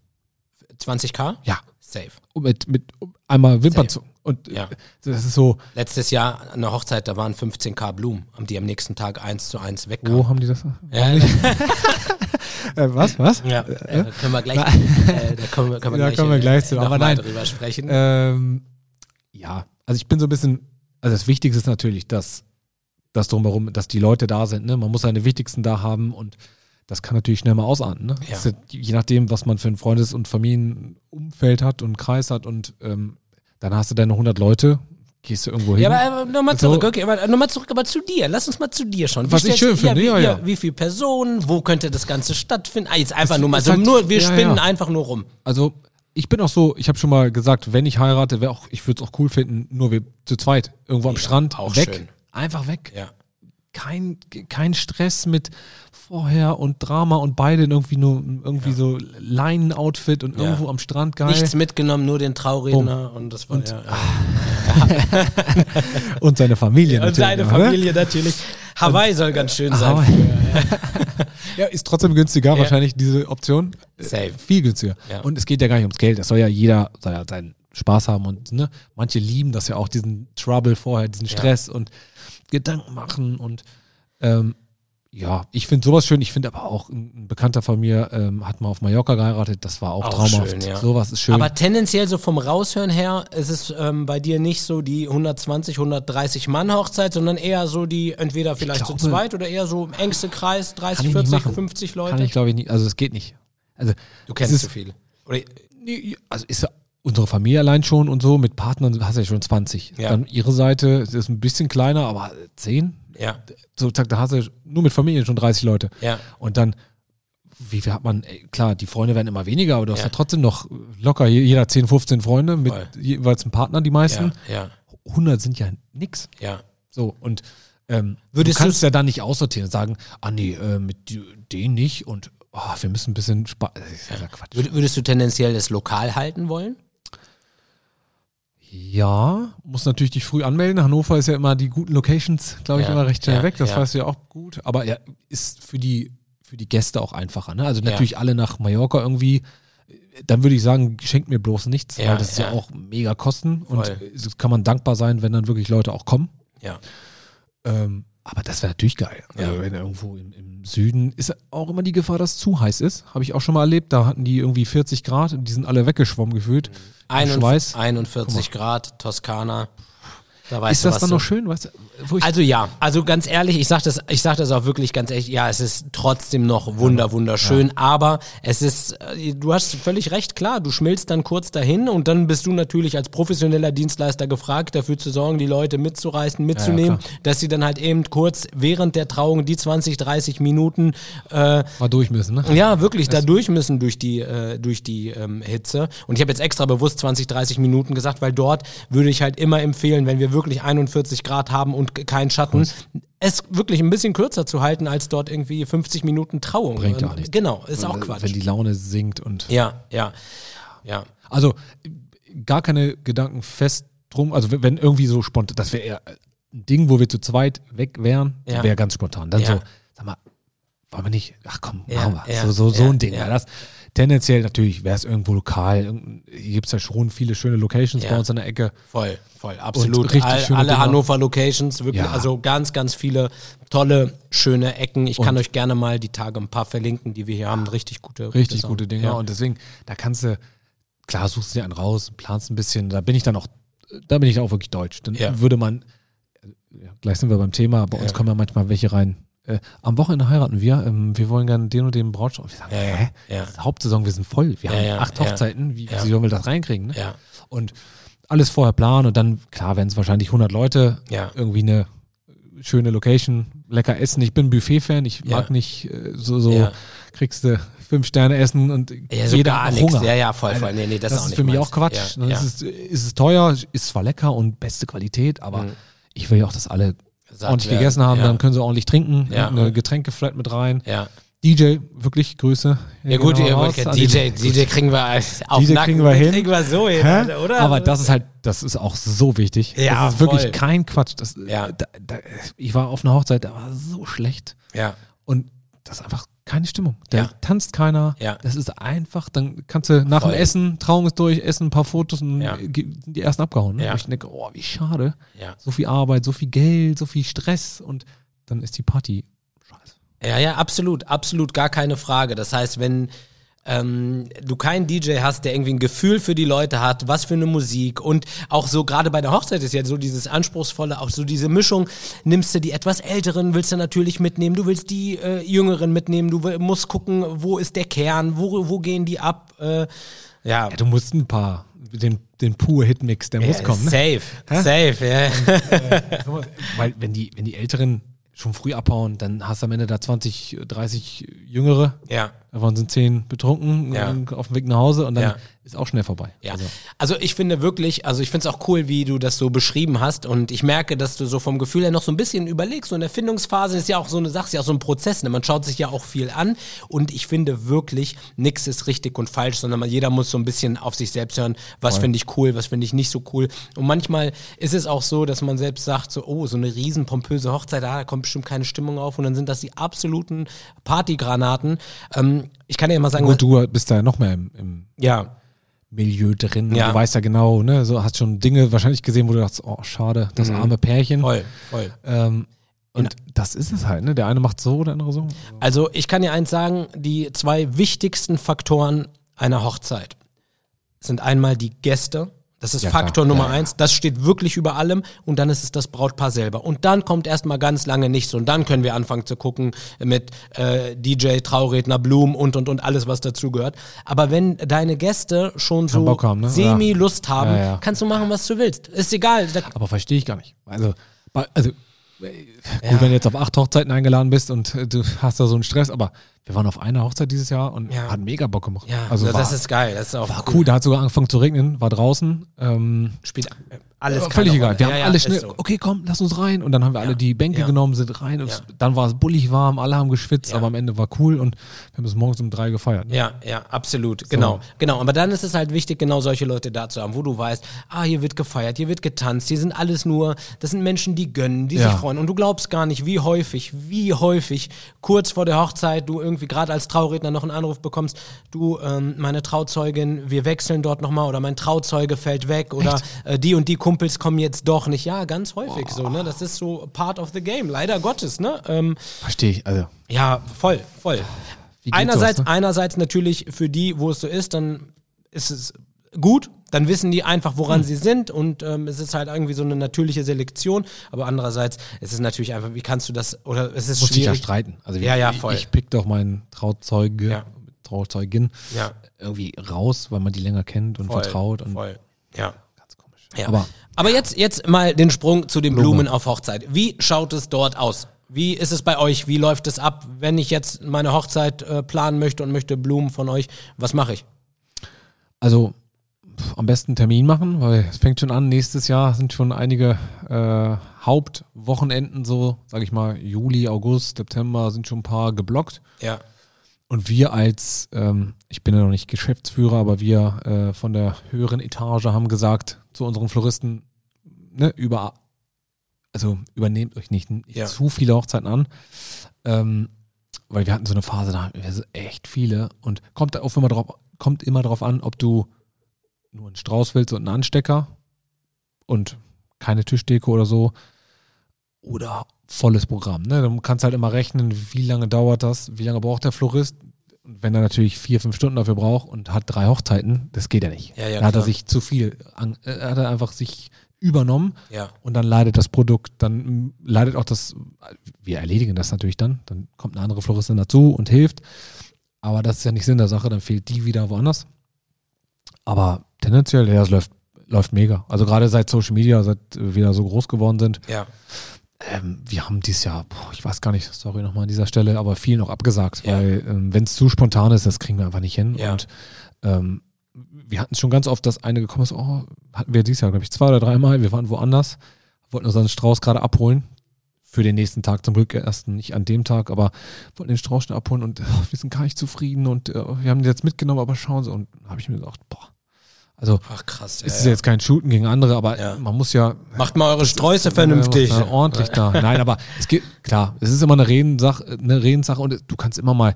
[SPEAKER 2] 20k?
[SPEAKER 3] Ja.
[SPEAKER 2] Safe.
[SPEAKER 3] Und mit, mit einmal Wimpern zu. Und
[SPEAKER 2] Ja.
[SPEAKER 3] das ist so,
[SPEAKER 2] Letztes Jahr eine Hochzeit, da waren 15k Blumen, die am nächsten Tag eins zu eins wegkamen.
[SPEAKER 3] wo haben die das?
[SPEAKER 2] Ja,
[SPEAKER 3] Äh, was? Was?
[SPEAKER 2] ja, äh, da können wir gleich, äh, da kommen wir, können wir
[SPEAKER 3] Da
[SPEAKER 2] gleich,
[SPEAKER 3] kommen wir gleich zu,
[SPEAKER 2] noch
[SPEAKER 3] aber nein.
[SPEAKER 2] drüber sprechen.
[SPEAKER 3] Ähm, ja, also ich bin so ein bisschen, also das Wichtigste ist natürlich, dass das drumherum, dass die Leute da sind. Ne? Man muss seine Wichtigsten da haben und das kann natürlich schnell mal ausarten. Ne?
[SPEAKER 2] Ja.
[SPEAKER 3] Ist je nachdem, was man für ein Freundes- und Familienumfeld hat und Kreis hat und ähm, dann hast du deine 100 Leute, gehst du irgendwo hin.
[SPEAKER 2] Ja, aber äh, nochmal
[SPEAKER 3] So.
[SPEAKER 2] zurück, okay, aber nochmal zurück, aber zu dir. Lass uns mal zu dir schauen. Wie
[SPEAKER 3] Was ich schön finde,
[SPEAKER 2] wie,
[SPEAKER 3] ja, ja.
[SPEAKER 2] Wie viele Personen, wo könnte das Ganze stattfinden? Ah, jetzt einfach
[SPEAKER 3] Es
[SPEAKER 2] nur mal
[SPEAKER 3] ist
[SPEAKER 2] so,
[SPEAKER 3] halt-
[SPEAKER 2] nur, wir
[SPEAKER 3] ja,
[SPEAKER 2] spinnen
[SPEAKER 3] ja.
[SPEAKER 2] einfach nur rum.
[SPEAKER 3] Also ich bin auch so, ich habe schon mal gesagt, wenn ich heirate, wäre auch, ich würde es auch cool finden, nur wir zu zweit irgendwo am
[SPEAKER 2] Ja,
[SPEAKER 3] Strand,
[SPEAKER 2] auch
[SPEAKER 3] weg,
[SPEAKER 2] schön.
[SPEAKER 3] Einfach weg.
[SPEAKER 2] Ja.
[SPEAKER 3] kein, kein Stress mit vorher und Drama und beide in irgendwie nur irgendwie so Leinen-Outfit und
[SPEAKER 2] Ja.
[SPEAKER 3] irgendwo am Strand geil.
[SPEAKER 2] Nichts mitgenommen, nur den Trauredner und das war
[SPEAKER 3] Und-
[SPEAKER 2] ja, ja.
[SPEAKER 3] Und seine Familie
[SPEAKER 2] Und
[SPEAKER 3] natürlich.
[SPEAKER 2] seine
[SPEAKER 3] noch, ne?
[SPEAKER 2] Familie natürlich. Hawaii soll ganz schön sein.
[SPEAKER 3] Ja, ist trotzdem günstiger
[SPEAKER 2] Ja.
[SPEAKER 3] wahrscheinlich diese Option. Äh,
[SPEAKER 2] Safe.
[SPEAKER 3] Viel günstiger.
[SPEAKER 2] Ja.
[SPEAKER 3] Und es geht ja gar nicht ums Geld. Das soll ja jeder soll ja seinen Spaß haben und ne, manche lieben das ja auch, diesen Trouble vorher, diesen
[SPEAKER 2] Ja.
[SPEAKER 3] Stress und Gedanken machen und ähm, ja, ich finde sowas schön. Ich finde aber auch, ein, Bekannter von mir ähm, hat mal auf Mallorca geheiratet. Das war auch,
[SPEAKER 2] Auch
[SPEAKER 3] traumhaft.
[SPEAKER 2] schön, ja.
[SPEAKER 3] Sowas ist schön.
[SPEAKER 2] Aber tendenziell so vom Raushören her ist es ähm, bei dir nicht so die 120, 130 Mann Hochzeit, sondern eher so die entweder vielleicht zu
[SPEAKER 3] glaube-
[SPEAKER 2] zweit oder eher so im engste Kreis, 30,
[SPEAKER 3] Kann ich nicht
[SPEAKER 2] 40,
[SPEAKER 3] machen.
[SPEAKER 2] 50
[SPEAKER 3] Kann
[SPEAKER 2] Leute.
[SPEAKER 3] ich glaube ich nicht. Also das geht nicht. Also
[SPEAKER 2] du kennst
[SPEAKER 3] es
[SPEAKER 2] zu
[SPEAKER 3] ist,
[SPEAKER 2] viele. Oder,
[SPEAKER 3] Also ist unsere Familie allein schon und so, mit Partnern hast du ja schon 20.
[SPEAKER 2] Ja.
[SPEAKER 3] Dann ihre Seite ist ein bisschen kleiner, aber 10.
[SPEAKER 2] ja,
[SPEAKER 3] So, zack, da hast du nur mit Familie schon 30 Leute.
[SPEAKER 2] ja,
[SPEAKER 3] Und dann, wie viel hat man, klar, die Freunde werden immer weniger, aber du hast
[SPEAKER 2] Ja.
[SPEAKER 3] ja, trotzdem noch locker je- jeder 10, 15 Freunde mit
[SPEAKER 2] Voll.
[SPEAKER 3] jeweils einem Partner, die meisten.
[SPEAKER 2] ja, ja,
[SPEAKER 3] 100 sind ja nix.
[SPEAKER 2] ja.
[SPEAKER 3] So, und ähm,
[SPEAKER 2] Würdest
[SPEAKER 3] du kannst ja dann nicht aussortieren und sagen, ah nee, äh, mit denen nicht und oh, wir müssen ein bisschen Spaß. Ja Quatsch.
[SPEAKER 2] Würd- Würdest du tendenziell das lokal halten wollen?
[SPEAKER 3] Ja, muss natürlich dich früh anmelden. Hannover ist ja immer die guten Locations, glaube ich,
[SPEAKER 2] Ja,
[SPEAKER 3] immer recht schnell
[SPEAKER 2] ja,
[SPEAKER 3] weg. Das
[SPEAKER 2] ja.
[SPEAKER 3] weißt du ja auch gut. Aber ja, ist für die, für die Gäste auch einfacher. Ne? Also natürlich alle nach Mallorca irgendwie. Dann würde ich sagen, schenkt mir bloß nichts, weil das ist ja auch mega Kosten. Und
[SPEAKER 2] Voll.
[SPEAKER 3] es kann man dankbar sein, wenn dann wirklich Leute auch kommen.
[SPEAKER 2] Ja.
[SPEAKER 3] Ähm, aber das wäre natürlich geil. Also
[SPEAKER 2] Ja.
[SPEAKER 3] wenn irgendwo im, im Süden ist auch immer die Gefahr, dass es zu heiß ist. Habe ich auch schon mal erlebt. Da hatten die irgendwie 40 Grad und die sind alle weggeschwommen gefühlt. Im
[SPEAKER 2] 41,
[SPEAKER 3] Schweiß.
[SPEAKER 2] 41 Grad, Toskana. Da
[SPEAKER 3] ist das dann
[SPEAKER 2] du-
[SPEAKER 3] noch schön? Weißt, du,
[SPEAKER 2] Also ja, also ganz ehrlich, ich sag das, ich sag das auch wirklich ganz ehrlich, ja, es ist trotzdem noch wunder, wunderschön, aber es ist, äh, du hast völlig recht, klar, du schmilzt dann kurz dahin und dann bist du natürlich als professioneller Dienstleister gefragt, dafür zu sorgen, die Leute mitzureißen, mitzunehmen,
[SPEAKER 3] klar.
[SPEAKER 2] dass sie dann halt eben kurz während der Trauung die 20, 30 Minuten äh,
[SPEAKER 3] mal durch müssen, ne?
[SPEAKER 2] ja, wirklich da durch müssen durch die, äh, durch die ähm, Hitze. Und ich habe jetzt extra bewusst 20, 30 Minuten gesagt, weil dort würde ich halt immer empfehlen, wenn wir wirklich 41 Grad haben und keinen Schatten, es wirklich ein bisschen kürzer zu halten, als dort irgendwie 50 Minuten Trauung.
[SPEAKER 3] Bringt
[SPEAKER 2] Ähm,
[SPEAKER 3] auch nichts.
[SPEAKER 2] Genau, ist auch
[SPEAKER 3] Wenn-
[SPEAKER 2] Quatsch.
[SPEAKER 3] Wenn die Laune sinkt und.
[SPEAKER 2] ja, ja, ja.
[SPEAKER 3] Also gar keine Gedanken fest drum. Also wenn- irgendwie so spontan, das wäre eher ein Ding, wo wir zu zweit weg wären,
[SPEAKER 2] Ja.
[SPEAKER 3] wäre ganz spontan. Dann
[SPEAKER 2] Ja.
[SPEAKER 3] so, sag mal, wollen wir nicht, ach komm,
[SPEAKER 2] Ja,
[SPEAKER 3] machen wir. so so, so ein Ding.
[SPEAKER 2] Ja.
[SPEAKER 3] Das, tendenziell natürlich wäre es irgendwo lokal. Hier gibt es ja schon viele schöne Locations
[SPEAKER 2] Ja.
[SPEAKER 3] bei uns in der Ecke.
[SPEAKER 2] Voll, voll, absolut.
[SPEAKER 3] richtig
[SPEAKER 2] All, alle
[SPEAKER 3] Dinger.
[SPEAKER 2] Hannover Locations, wirklich,
[SPEAKER 3] Ja.
[SPEAKER 2] also ganz, ganz viele tolle, schöne Ecken. Ich kann
[SPEAKER 3] Und-
[SPEAKER 2] euch gerne mal die Tage ein paar verlinken, die wir hier haben. Richtig gute,
[SPEAKER 3] Richtig
[SPEAKER 2] Sachen.
[SPEAKER 3] gute Dinge.
[SPEAKER 2] Ja.
[SPEAKER 3] Und deswegen, da kannst du, klar, suchst du dir einen raus, planst ein bisschen. Da bin ich dann auch, da bin ich auch wirklich deutsch. Dann würde man, gleich sind wir beim Thema, bei uns kommen ja manchmal welche rein. Äh, am Wochenende heiraten wir, ähm, wir wollen gerne den und den Brautstrauß. Wir sagen,
[SPEAKER 2] Ja,
[SPEAKER 3] hä?
[SPEAKER 2] ja.
[SPEAKER 3] Hauptsaison, wir sind voll. Wir
[SPEAKER 2] Ja,
[SPEAKER 3] haben acht. Hochzeiten. Wie, wie sollen wir das reinkriegen? Ne?
[SPEAKER 2] Ja,
[SPEAKER 3] Und alles vorher planen und dann, klar, werden es wahrscheinlich 100 Leute, irgendwie eine schöne Location, lecker essen. Ich bin Buffet-Fan, ich mag nicht äh, so, so kriegst du fünf Sterne essen und
[SPEAKER 2] Ja, so
[SPEAKER 3] jeder
[SPEAKER 2] gar
[SPEAKER 3] hat. Hunger.
[SPEAKER 2] Ja, ja, voll, voll. Nee, nee, das
[SPEAKER 3] das,
[SPEAKER 2] ist
[SPEAKER 3] ist für mich
[SPEAKER 2] meins.
[SPEAKER 3] auch Quatsch.
[SPEAKER 2] Ja,
[SPEAKER 3] Dann
[SPEAKER 2] ja.
[SPEAKER 3] Ist, es, ist es teuer, ist zwar lecker und beste Qualität, aber
[SPEAKER 2] Mhm.
[SPEAKER 3] ich will ja auch, dass alle ordentlich
[SPEAKER 2] werden.
[SPEAKER 3] gegessen haben,
[SPEAKER 2] Ja.
[SPEAKER 3] dann können sie ordentlich trinken,
[SPEAKER 2] Ja.
[SPEAKER 3] eine Getränkeflat mit rein.
[SPEAKER 2] Ja.
[SPEAKER 3] DJ, wirklich Grüße.
[SPEAKER 2] Ja gut,
[SPEAKER 3] Genau
[SPEAKER 2] ihr
[SPEAKER 3] raus
[SPEAKER 2] wollt-
[SPEAKER 3] an die-
[SPEAKER 2] DJ, DJ kriegen wir auf
[SPEAKER 3] DJ
[SPEAKER 2] Nacken,
[SPEAKER 3] kriegen wir hin.
[SPEAKER 2] Kriegen wir so hin,
[SPEAKER 3] Hä?
[SPEAKER 2] Oder?
[SPEAKER 3] Aber das ist halt, das ist auch so wichtig.
[SPEAKER 2] Ja,
[SPEAKER 3] das ist wirklich
[SPEAKER 2] voll.
[SPEAKER 3] kein Quatsch. Das,
[SPEAKER 2] Ja.
[SPEAKER 3] da, da, ich war auf einer Hochzeit, da war so schlecht.
[SPEAKER 2] Ja,
[SPEAKER 3] Und das ist einfach keine Stimmung. Da
[SPEAKER 2] Ja.
[SPEAKER 3] tanzt keiner.
[SPEAKER 2] Ja.
[SPEAKER 3] Das ist einfach, dann kannst du nach
[SPEAKER 2] Voll.
[SPEAKER 3] dem Essen, Trauung ist durch, essen ein paar Fotos und
[SPEAKER 2] Ja.
[SPEAKER 3] die ersten abgehauen. Ne?
[SPEAKER 2] Ja.
[SPEAKER 3] Und ich denke, oh, wie schade. So viel Arbeit, so viel Geld, so viel Stress und dann ist die Party scheiße.
[SPEAKER 2] Ja, ja, absolut, absolut, gar keine Frage. Das heißt, wenn ähm, du keinen DJ hast, der irgendwie ein Gefühl für die Leute hat, was für eine Musik und auch so gerade bei der Hochzeit ist ja so dieses anspruchsvolle, auch so diese Mischung, nimmst du die etwas Älteren, willst du natürlich mitnehmen, du willst die äh, Jüngeren mitnehmen, du musst gucken, wo ist der Kern, wo, wo gehen die ab, äh, ja.
[SPEAKER 3] Ja, du musst ein paar, den, den pure Hitmix, der muss
[SPEAKER 2] Ja,
[SPEAKER 3] kommen. Ne?
[SPEAKER 2] Safe, safe, ja.
[SPEAKER 3] Weil wenn die, wenn die Älteren schon früh abhauen, dann hast du am Ende da 20, 30 Jüngere,
[SPEAKER 2] ja.
[SPEAKER 3] Davon sind 10 betrunken
[SPEAKER 2] Ja.
[SPEAKER 3] auf dem Weg nach Hause und dann
[SPEAKER 2] Ja.
[SPEAKER 3] ist auch schnell vorbei.
[SPEAKER 2] Ja,
[SPEAKER 3] Also,
[SPEAKER 2] also ich finde wirklich, also ich finde es auch cool, wie du das so beschrieben hast und ich merke, dass du so vom Gefühl her noch so ein bisschen überlegst, so in der Findungsphase ist ja auch so eine Sache, ist ja auch so ein Prozess, ne? man schaut sich ja auch viel an und ich finde wirklich, nichts ist richtig und falsch, sondern man, jeder muss so ein bisschen auf sich selbst hören, was finde ich cool, was finde ich nicht so cool und manchmal ist es auch so, dass man selbst sagt so, oh, so eine riesen pompöse Hochzeit, ah, da kommt bestimmt keine Stimmung auf und dann sind das die absoluten Partygranaten. Ähm, ich kann ja mal sagen,
[SPEAKER 3] gut, du bist da ja noch mehr im, im
[SPEAKER 2] ja,
[SPEAKER 3] Milieu drin.
[SPEAKER 2] Ja.
[SPEAKER 3] Du weißt ja genau, ne, so hast schon Dinge wahrscheinlich gesehen, wo du dachtest, oh, schade, das
[SPEAKER 2] Mhm.
[SPEAKER 3] arme Pärchen.
[SPEAKER 2] voll, voll.
[SPEAKER 3] Ähm, und das ist es halt, ne? Der eine macht so, der andere so.
[SPEAKER 2] Also ich kann dir eins sagen, die zwei wichtigsten Faktoren einer Hochzeit sind einmal die Gäste. Das ist
[SPEAKER 3] Ja,
[SPEAKER 2] Faktor
[SPEAKER 3] klar.
[SPEAKER 2] Nummer
[SPEAKER 3] Ja,
[SPEAKER 2] eins. Das steht wirklich über allem. Und dann ist es das Brautpaar selber. Und dann kommt erstmal ganz lange nichts. Und dann können wir anfangen zu gucken mit äh, DJ, Trauredner, Blumen und, und, und alles, was dazugehört. Aber wenn deine Gäste schon so
[SPEAKER 3] Bock haben, ne?
[SPEAKER 2] semi-Lust haben,
[SPEAKER 3] Ja,
[SPEAKER 2] kannst du machen, was du willst. Ist egal. Da,
[SPEAKER 3] Aber verstehe ich gar nicht. Also, also gut,
[SPEAKER 2] Ja.
[SPEAKER 3] wenn du jetzt auf acht Hochzeiten eingeladen bist und äh, du hast da so einen Stress, aber wir waren auf einer Hochzeit dieses Jahr und
[SPEAKER 2] Ja.
[SPEAKER 3] hat mega Bock gemacht.
[SPEAKER 2] ja,
[SPEAKER 3] also
[SPEAKER 2] das
[SPEAKER 3] war,
[SPEAKER 2] ist geil. Das ist auch
[SPEAKER 3] war cool. Da hat sogar angefangen zu regnen, war draußen. Ähm,
[SPEAKER 2] Spielt alles keine
[SPEAKER 3] völlig egal. Wir
[SPEAKER 2] Ja,
[SPEAKER 3] haben
[SPEAKER 2] ja,
[SPEAKER 3] alle schnell,
[SPEAKER 2] so.
[SPEAKER 3] okay, komm, lass uns rein. Und dann haben wir alle
[SPEAKER 2] Ja.
[SPEAKER 3] die Bänke
[SPEAKER 2] Ja.
[SPEAKER 3] genommen, sind rein. Und
[SPEAKER 2] Ja.
[SPEAKER 3] Dann war es bullig warm, alle haben geschwitzt,
[SPEAKER 2] Ja.
[SPEAKER 3] aber am Ende war cool und wir haben es morgens um drei gefeiert. ne?
[SPEAKER 2] Ja, ja, absolut. Genau, genau. Aber dann ist es halt wichtig, genau solche Leute da zu haben, wo du weißt, ah, hier wird gefeiert, hier wird getanzt, hier sind alles nur, das sind Menschen, die gönnen, die
[SPEAKER 3] Ja.
[SPEAKER 2] sich freuen. Und du glaubst gar nicht, wie häufig, wie häufig kurz vor der Hochzeit du irgendwie gerade als Trauredner noch einen Anruf bekommst, du, ähm, meine Trauzeugin, wir wechseln dort nochmal oder mein Trauzeuge fällt weg oder äh, die und die Kumpels kommen jetzt doch nicht. Ja, ganz häufig so, ne? Das ist so part of the game, leider Gottes, ne? Ähm,
[SPEAKER 3] Verstehe ich. Also,
[SPEAKER 2] ja, voll, voll.
[SPEAKER 3] Wie
[SPEAKER 2] Einerseits,
[SPEAKER 3] sowas, ne?
[SPEAKER 2] einerseits natürlich für die, wo es so ist, dann ist es gut, dann wissen die einfach, woran sie sind und ähm, es ist halt irgendwie so eine natürliche Selektion. Aber andererseits, es ist natürlich einfach, wie kannst du das, oder es ist
[SPEAKER 3] Muss ich ja
[SPEAKER 2] schwierig.
[SPEAKER 3] streiten. Also
[SPEAKER 2] Ja, ja,
[SPEAKER 3] ich,
[SPEAKER 2] voll.
[SPEAKER 3] ich pick doch meinen Trauzeuge,
[SPEAKER 2] Ja.
[SPEAKER 3] Trauzeugin
[SPEAKER 2] Ja,
[SPEAKER 3] irgendwie raus, weil man die länger kennt und
[SPEAKER 2] voll,
[SPEAKER 3] vertraut und
[SPEAKER 2] voll. Ja.
[SPEAKER 3] ganz komisch.
[SPEAKER 2] Ja.
[SPEAKER 3] Aber
[SPEAKER 2] Aber jetzt, jetzt mal den Sprung zu den Blumen.
[SPEAKER 3] Blumen.
[SPEAKER 2] auf Hochzeit. Wie schaut es dort aus? Wie ist es bei euch? Wie läuft es ab, wenn ich jetzt meine Hochzeit äh, planen möchte und möchte Blumen von euch? Was mache ich?
[SPEAKER 3] Also pf, am besten Termin machen, weil es fängt schon an. Nächstes Jahr sind schon einige äh, Hauptwochenenden so, sage ich mal, Juli, August, September sind schon ein paar geblockt.
[SPEAKER 2] Ja.
[SPEAKER 3] Und wir als, ähm, ich bin ja noch nicht Geschäftsführer, aber wir äh, von der höheren Etage haben gesagt zu unseren Floristen, ne, über, also übernehmt euch nicht
[SPEAKER 2] Ja.
[SPEAKER 3] zu viele Hochzeiten an. Ähm, weil wir hatten so eine Phase, da hatten wir so echt viele und kommt auch immer drauf, kommt immer drauf an, ob du nur einen Strauß willst und einen Anstecker und keine Tischdeko oder so oder volles Programm. Ne? Du kannst halt immer rechnen, wie lange dauert das, wie lange braucht der Florist. Und wenn er natürlich vier, fünf Stunden dafür braucht und hat drei Hochzeiten, das geht ja nicht.
[SPEAKER 2] Ja, ja,
[SPEAKER 3] da hat er
[SPEAKER 2] klar.
[SPEAKER 3] sich zu viel, äh, hat er einfach sich übernommen
[SPEAKER 2] Ja.
[SPEAKER 3] und dann leidet das Produkt, dann leidet auch das, wir erledigen das natürlich dann, dann kommt eine andere Floristin dazu und hilft, aber das ist ja nicht Sinn der Sache, dann fehlt die wieder woanders. Aber tendenziell, ja, es läuft, läuft mega. Also gerade seit Social Media, seit wir wieder so groß geworden sind,
[SPEAKER 2] Ja.
[SPEAKER 3] Ähm, wir haben dieses Jahr, boah, ich weiß gar nicht, sorry nochmal an dieser Stelle, aber viel noch abgesagt,
[SPEAKER 2] Ja.
[SPEAKER 3] weil ähm, wenn es zu spontan ist, das kriegen wir einfach nicht hin.
[SPEAKER 2] Ja.
[SPEAKER 3] Und ähm, wir hatten schon ganz oft, dass eine gekommen ist, oh, hatten wir dieses Jahr, glaube ich, zwei oder dreimal, wir waren woanders, wollten unseren Strauß gerade abholen. Für den nächsten Tag zum Glück erst nicht an dem Tag, aber wollten den Strauß schnell abholen und oh, wir sind gar nicht zufrieden und äh, wir haben den jetzt mitgenommen, aber schauen Sie. Und habe ich mir gedacht, boah, also
[SPEAKER 2] Ach krass.
[SPEAKER 3] es ist ja jetzt kein Shooten gegen andere, aber
[SPEAKER 2] Ja.
[SPEAKER 3] man muss ja
[SPEAKER 2] Macht mal eure Sträuße vernünftig.
[SPEAKER 3] ja, ordentlich da. Nein, aber es geht, klar, es ist immer eine Redenssache, eine Redenssache und du kannst immer mal,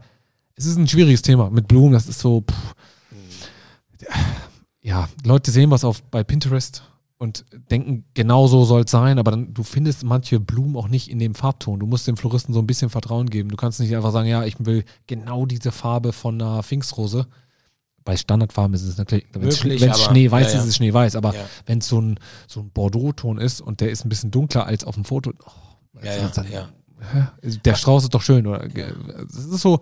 [SPEAKER 3] es ist ein schwieriges Thema mit Blumen, das ist so, pff, ja, Leute sehen was auf bei Pinterest und denken, genau so soll es sein, aber dann, du findest manche Blumen auch nicht in dem Farbton. Du musst dem Floristen so ein bisschen Vertrauen geben. Du kannst nicht einfach sagen, ja, ich will genau diese Farbe von einer Pfingstrose. Bei Standardfarben ist es natürlich, wenn es schneeweiß
[SPEAKER 2] ja, ja.
[SPEAKER 3] ist, ist es schneeweiß, aber
[SPEAKER 2] Ja.
[SPEAKER 3] wenn es so ein, so ein Bordeaux-Ton ist und der ist ein bisschen dunkler als auf dem Foto, oh,
[SPEAKER 2] ja,
[SPEAKER 3] dann- hä? der Strauß ist doch schön, oder? Es ist so,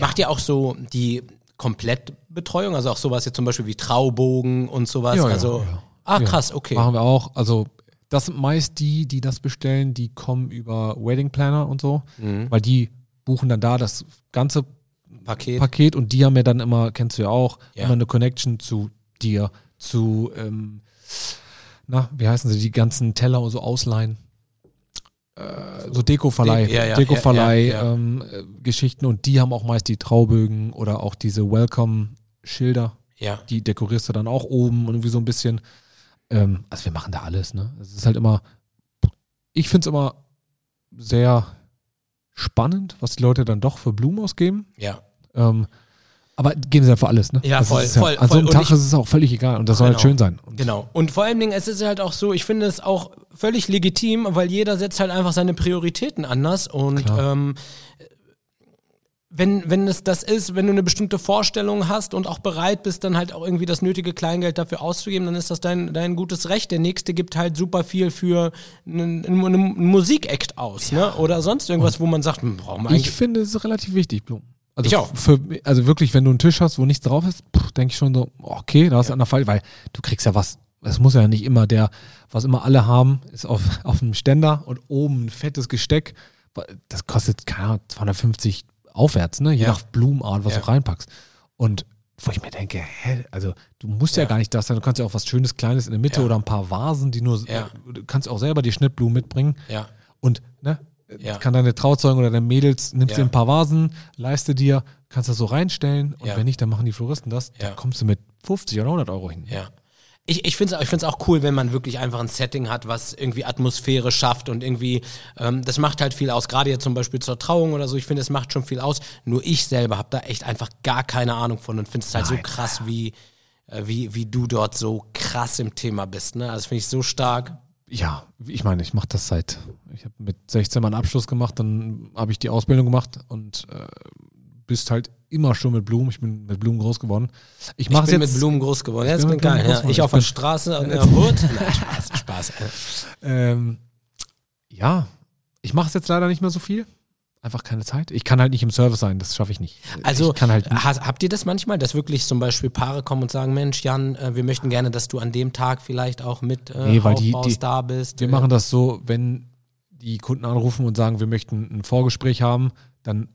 [SPEAKER 2] Macht ihr auch so die Komplettbetreuung? Also auch sowas jetzt zum Beispiel wie Traubogen und sowas?
[SPEAKER 3] Ja,
[SPEAKER 2] also, ah, krass, okay.
[SPEAKER 3] Machen wir auch. Also, das sind meist die, die das bestellen, die kommen über Wedding Planner und so,
[SPEAKER 2] Mhm.
[SPEAKER 3] weil die buchen dann da das ganze
[SPEAKER 2] Paket.
[SPEAKER 3] Paket und die haben ja dann immer, kennst du ja auch,
[SPEAKER 2] Ja.
[SPEAKER 3] immer eine Connection zu dir, zu, ähm, na, wie heißen sie, die ganzen Teller und so ausleihen. Äh, so Dekoverleih,
[SPEAKER 2] Ja, ja,
[SPEAKER 3] Dekoverleih,
[SPEAKER 2] ja, ja.
[SPEAKER 3] Ähm, äh, Geschichten und die haben auch meist die Traubögen oder auch diese Welcome-Schilder
[SPEAKER 2] ja.
[SPEAKER 3] die dekorierst du dann auch oben und irgendwie so ein bisschen. Ähm, also wir machen da alles, ne? Es ist halt immer, ich finde es immer sehr spannend, was die Leute dann doch für Blumen ausgeben.
[SPEAKER 2] Ja.
[SPEAKER 3] Ähm, aber geben sie ja für alles, ne?
[SPEAKER 2] Ja,
[SPEAKER 3] Das
[SPEAKER 2] voll,
[SPEAKER 3] ist
[SPEAKER 2] voll,
[SPEAKER 3] An so
[SPEAKER 2] voll.
[SPEAKER 3] einem
[SPEAKER 2] Und
[SPEAKER 3] Tag
[SPEAKER 2] ich-
[SPEAKER 3] ist es auch völlig egal und das soll halt
[SPEAKER 2] Genau.
[SPEAKER 3] schön sein. Und
[SPEAKER 2] Genau. Und vor allen Dingen, es ist halt auch so, ich finde es auch völlig legitim, weil jeder setzt halt einfach seine Prioritäten anders und ähm, wenn, wenn es das ist, wenn du eine bestimmte Vorstellung hast und auch bereit bist, dann halt auch irgendwie das nötige Kleingeld dafür auszugeben, dann ist das dein, dein gutes Recht. Der nächste gibt halt super viel für einen, einen, Musikakt aus, ne? Oder sonst irgendwas, wo man sagt, hm, brauchen wir
[SPEAKER 3] Ich finde es ist relativ wichtig, Blumen. Also
[SPEAKER 2] Ich auch.
[SPEAKER 3] Für, also wirklich, wenn du einen Tisch hast, wo nichts drauf ist, denke ich schon so, okay, da ist
[SPEAKER 2] Ja.
[SPEAKER 3] der Fall, weil du kriegst ja was. Es muss ja nicht immer der, was immer alle haben, ist auf, auf einem Ständer und oben ein fettes Gesteck. Das kostet, keine Ahnung, 250 aufwärts, ne? Je
[SPEAKER 2] Ja.
[SPEAKER 3] nach Blumenart, was
[SPEAKER 2] Ja.
[SPEAKER 3] du reinpackst. Und wo ich mir denke, hä, also du musst ja,
[SPEAKER 2] Ja.
[SPEAKER 3] gar nicht das sein, du kannst ja auch was Schönes, Kleines in der Mitte oder ein paar Vasen, die nur,
[SPEAKER 2] Ja.
[SPEAKER 3] du kannst auch selber die Schnittblumen mitbringen.
[SPEAKER 2] Ja,
[SPEAKER 3] Und ne,
[SPEAKER 2] Ja.
[SPEAKER 3] kann deine Trauzeugen oder deine Mädels, nimmst
[SPEAKER 2] Ja.
[SPEAKER 3] dir ein paar Vasen, leiste dir, kannst das so reinstellen und
[SPEAKER 2] Ja.
[SPEAKER 3] wenn nicht, dann machen die Floristen das. Dann kommst du mit 50 oder 100 Euro hin.
[SPEAKER 2] Ja. Ich, ich finde es ich find's auch cool, wenn man wirklich einfach ein Setting hat, was irgendwie Atmosphäre schafft und irgendwie, ähm, das macht halt viel aus. Gerade jetzt zum Beispiel zur Trauung oder so, ich finde, es macht schon viel aus. Nur ich selber habe da echt einfach gar keine Ahnung von und finde es halt so
[SPEAKER 3] Nein.
[SPEAKER 2] krass, wie, äh, wie, wie du dort so krass im Thema bist. Ne? Also das finde ich so stark.
[SPEAKER 3] Ja, ich meine, ich mache das seit, ich habe mit 16 meinen Abschluss gemacht, dann habe ich die Ausbildung gemacht und äh, bist halt immer schon mit Blumen. Ich bin mit Blumen groß geworden. Ich
[SPEAKER 2] Ich
[SPEAKER 3] mache
[SPEAKER 2] bin
[SPEAKER 3] jetzt
[SPEAKER 2] mit Blumen groß geworden. Ja, das
[SPEAKER 3] Ich bin mit
[SPEAKER 2] geil. Ja. Ich auf der Straße und der Hut. Nein, Spaß, Spaß.
[SPEAKER 3] Ähm, ja, ich mache es jetzt leider nicht mehr so viel. Einfach keine Zeit. Ich kann halt nicht im Service sein, das schaffe ich nicht.
[SPEAKER 2] Also
[SPEAKER 3] ich halt
[SPEAKER 2] ha- habt ihr das manchmal, dass wirklich zum Beispiel Paare kommen und sagen, Mensch, Jan, äh, wir möchten gerne, dass du an dem Tag vielleicht auch mit äh,
[SPEAKER 3] Nee, weil die- die-
[SPEAKER 2] da bist.
[SPEAKER 3] Wir
[SPEAKER 2] Äh,
[SPEAKER 3] machen das so, wenn die Kunden anrufen und sagen, wir möchten ein Vorgespräch haben, dann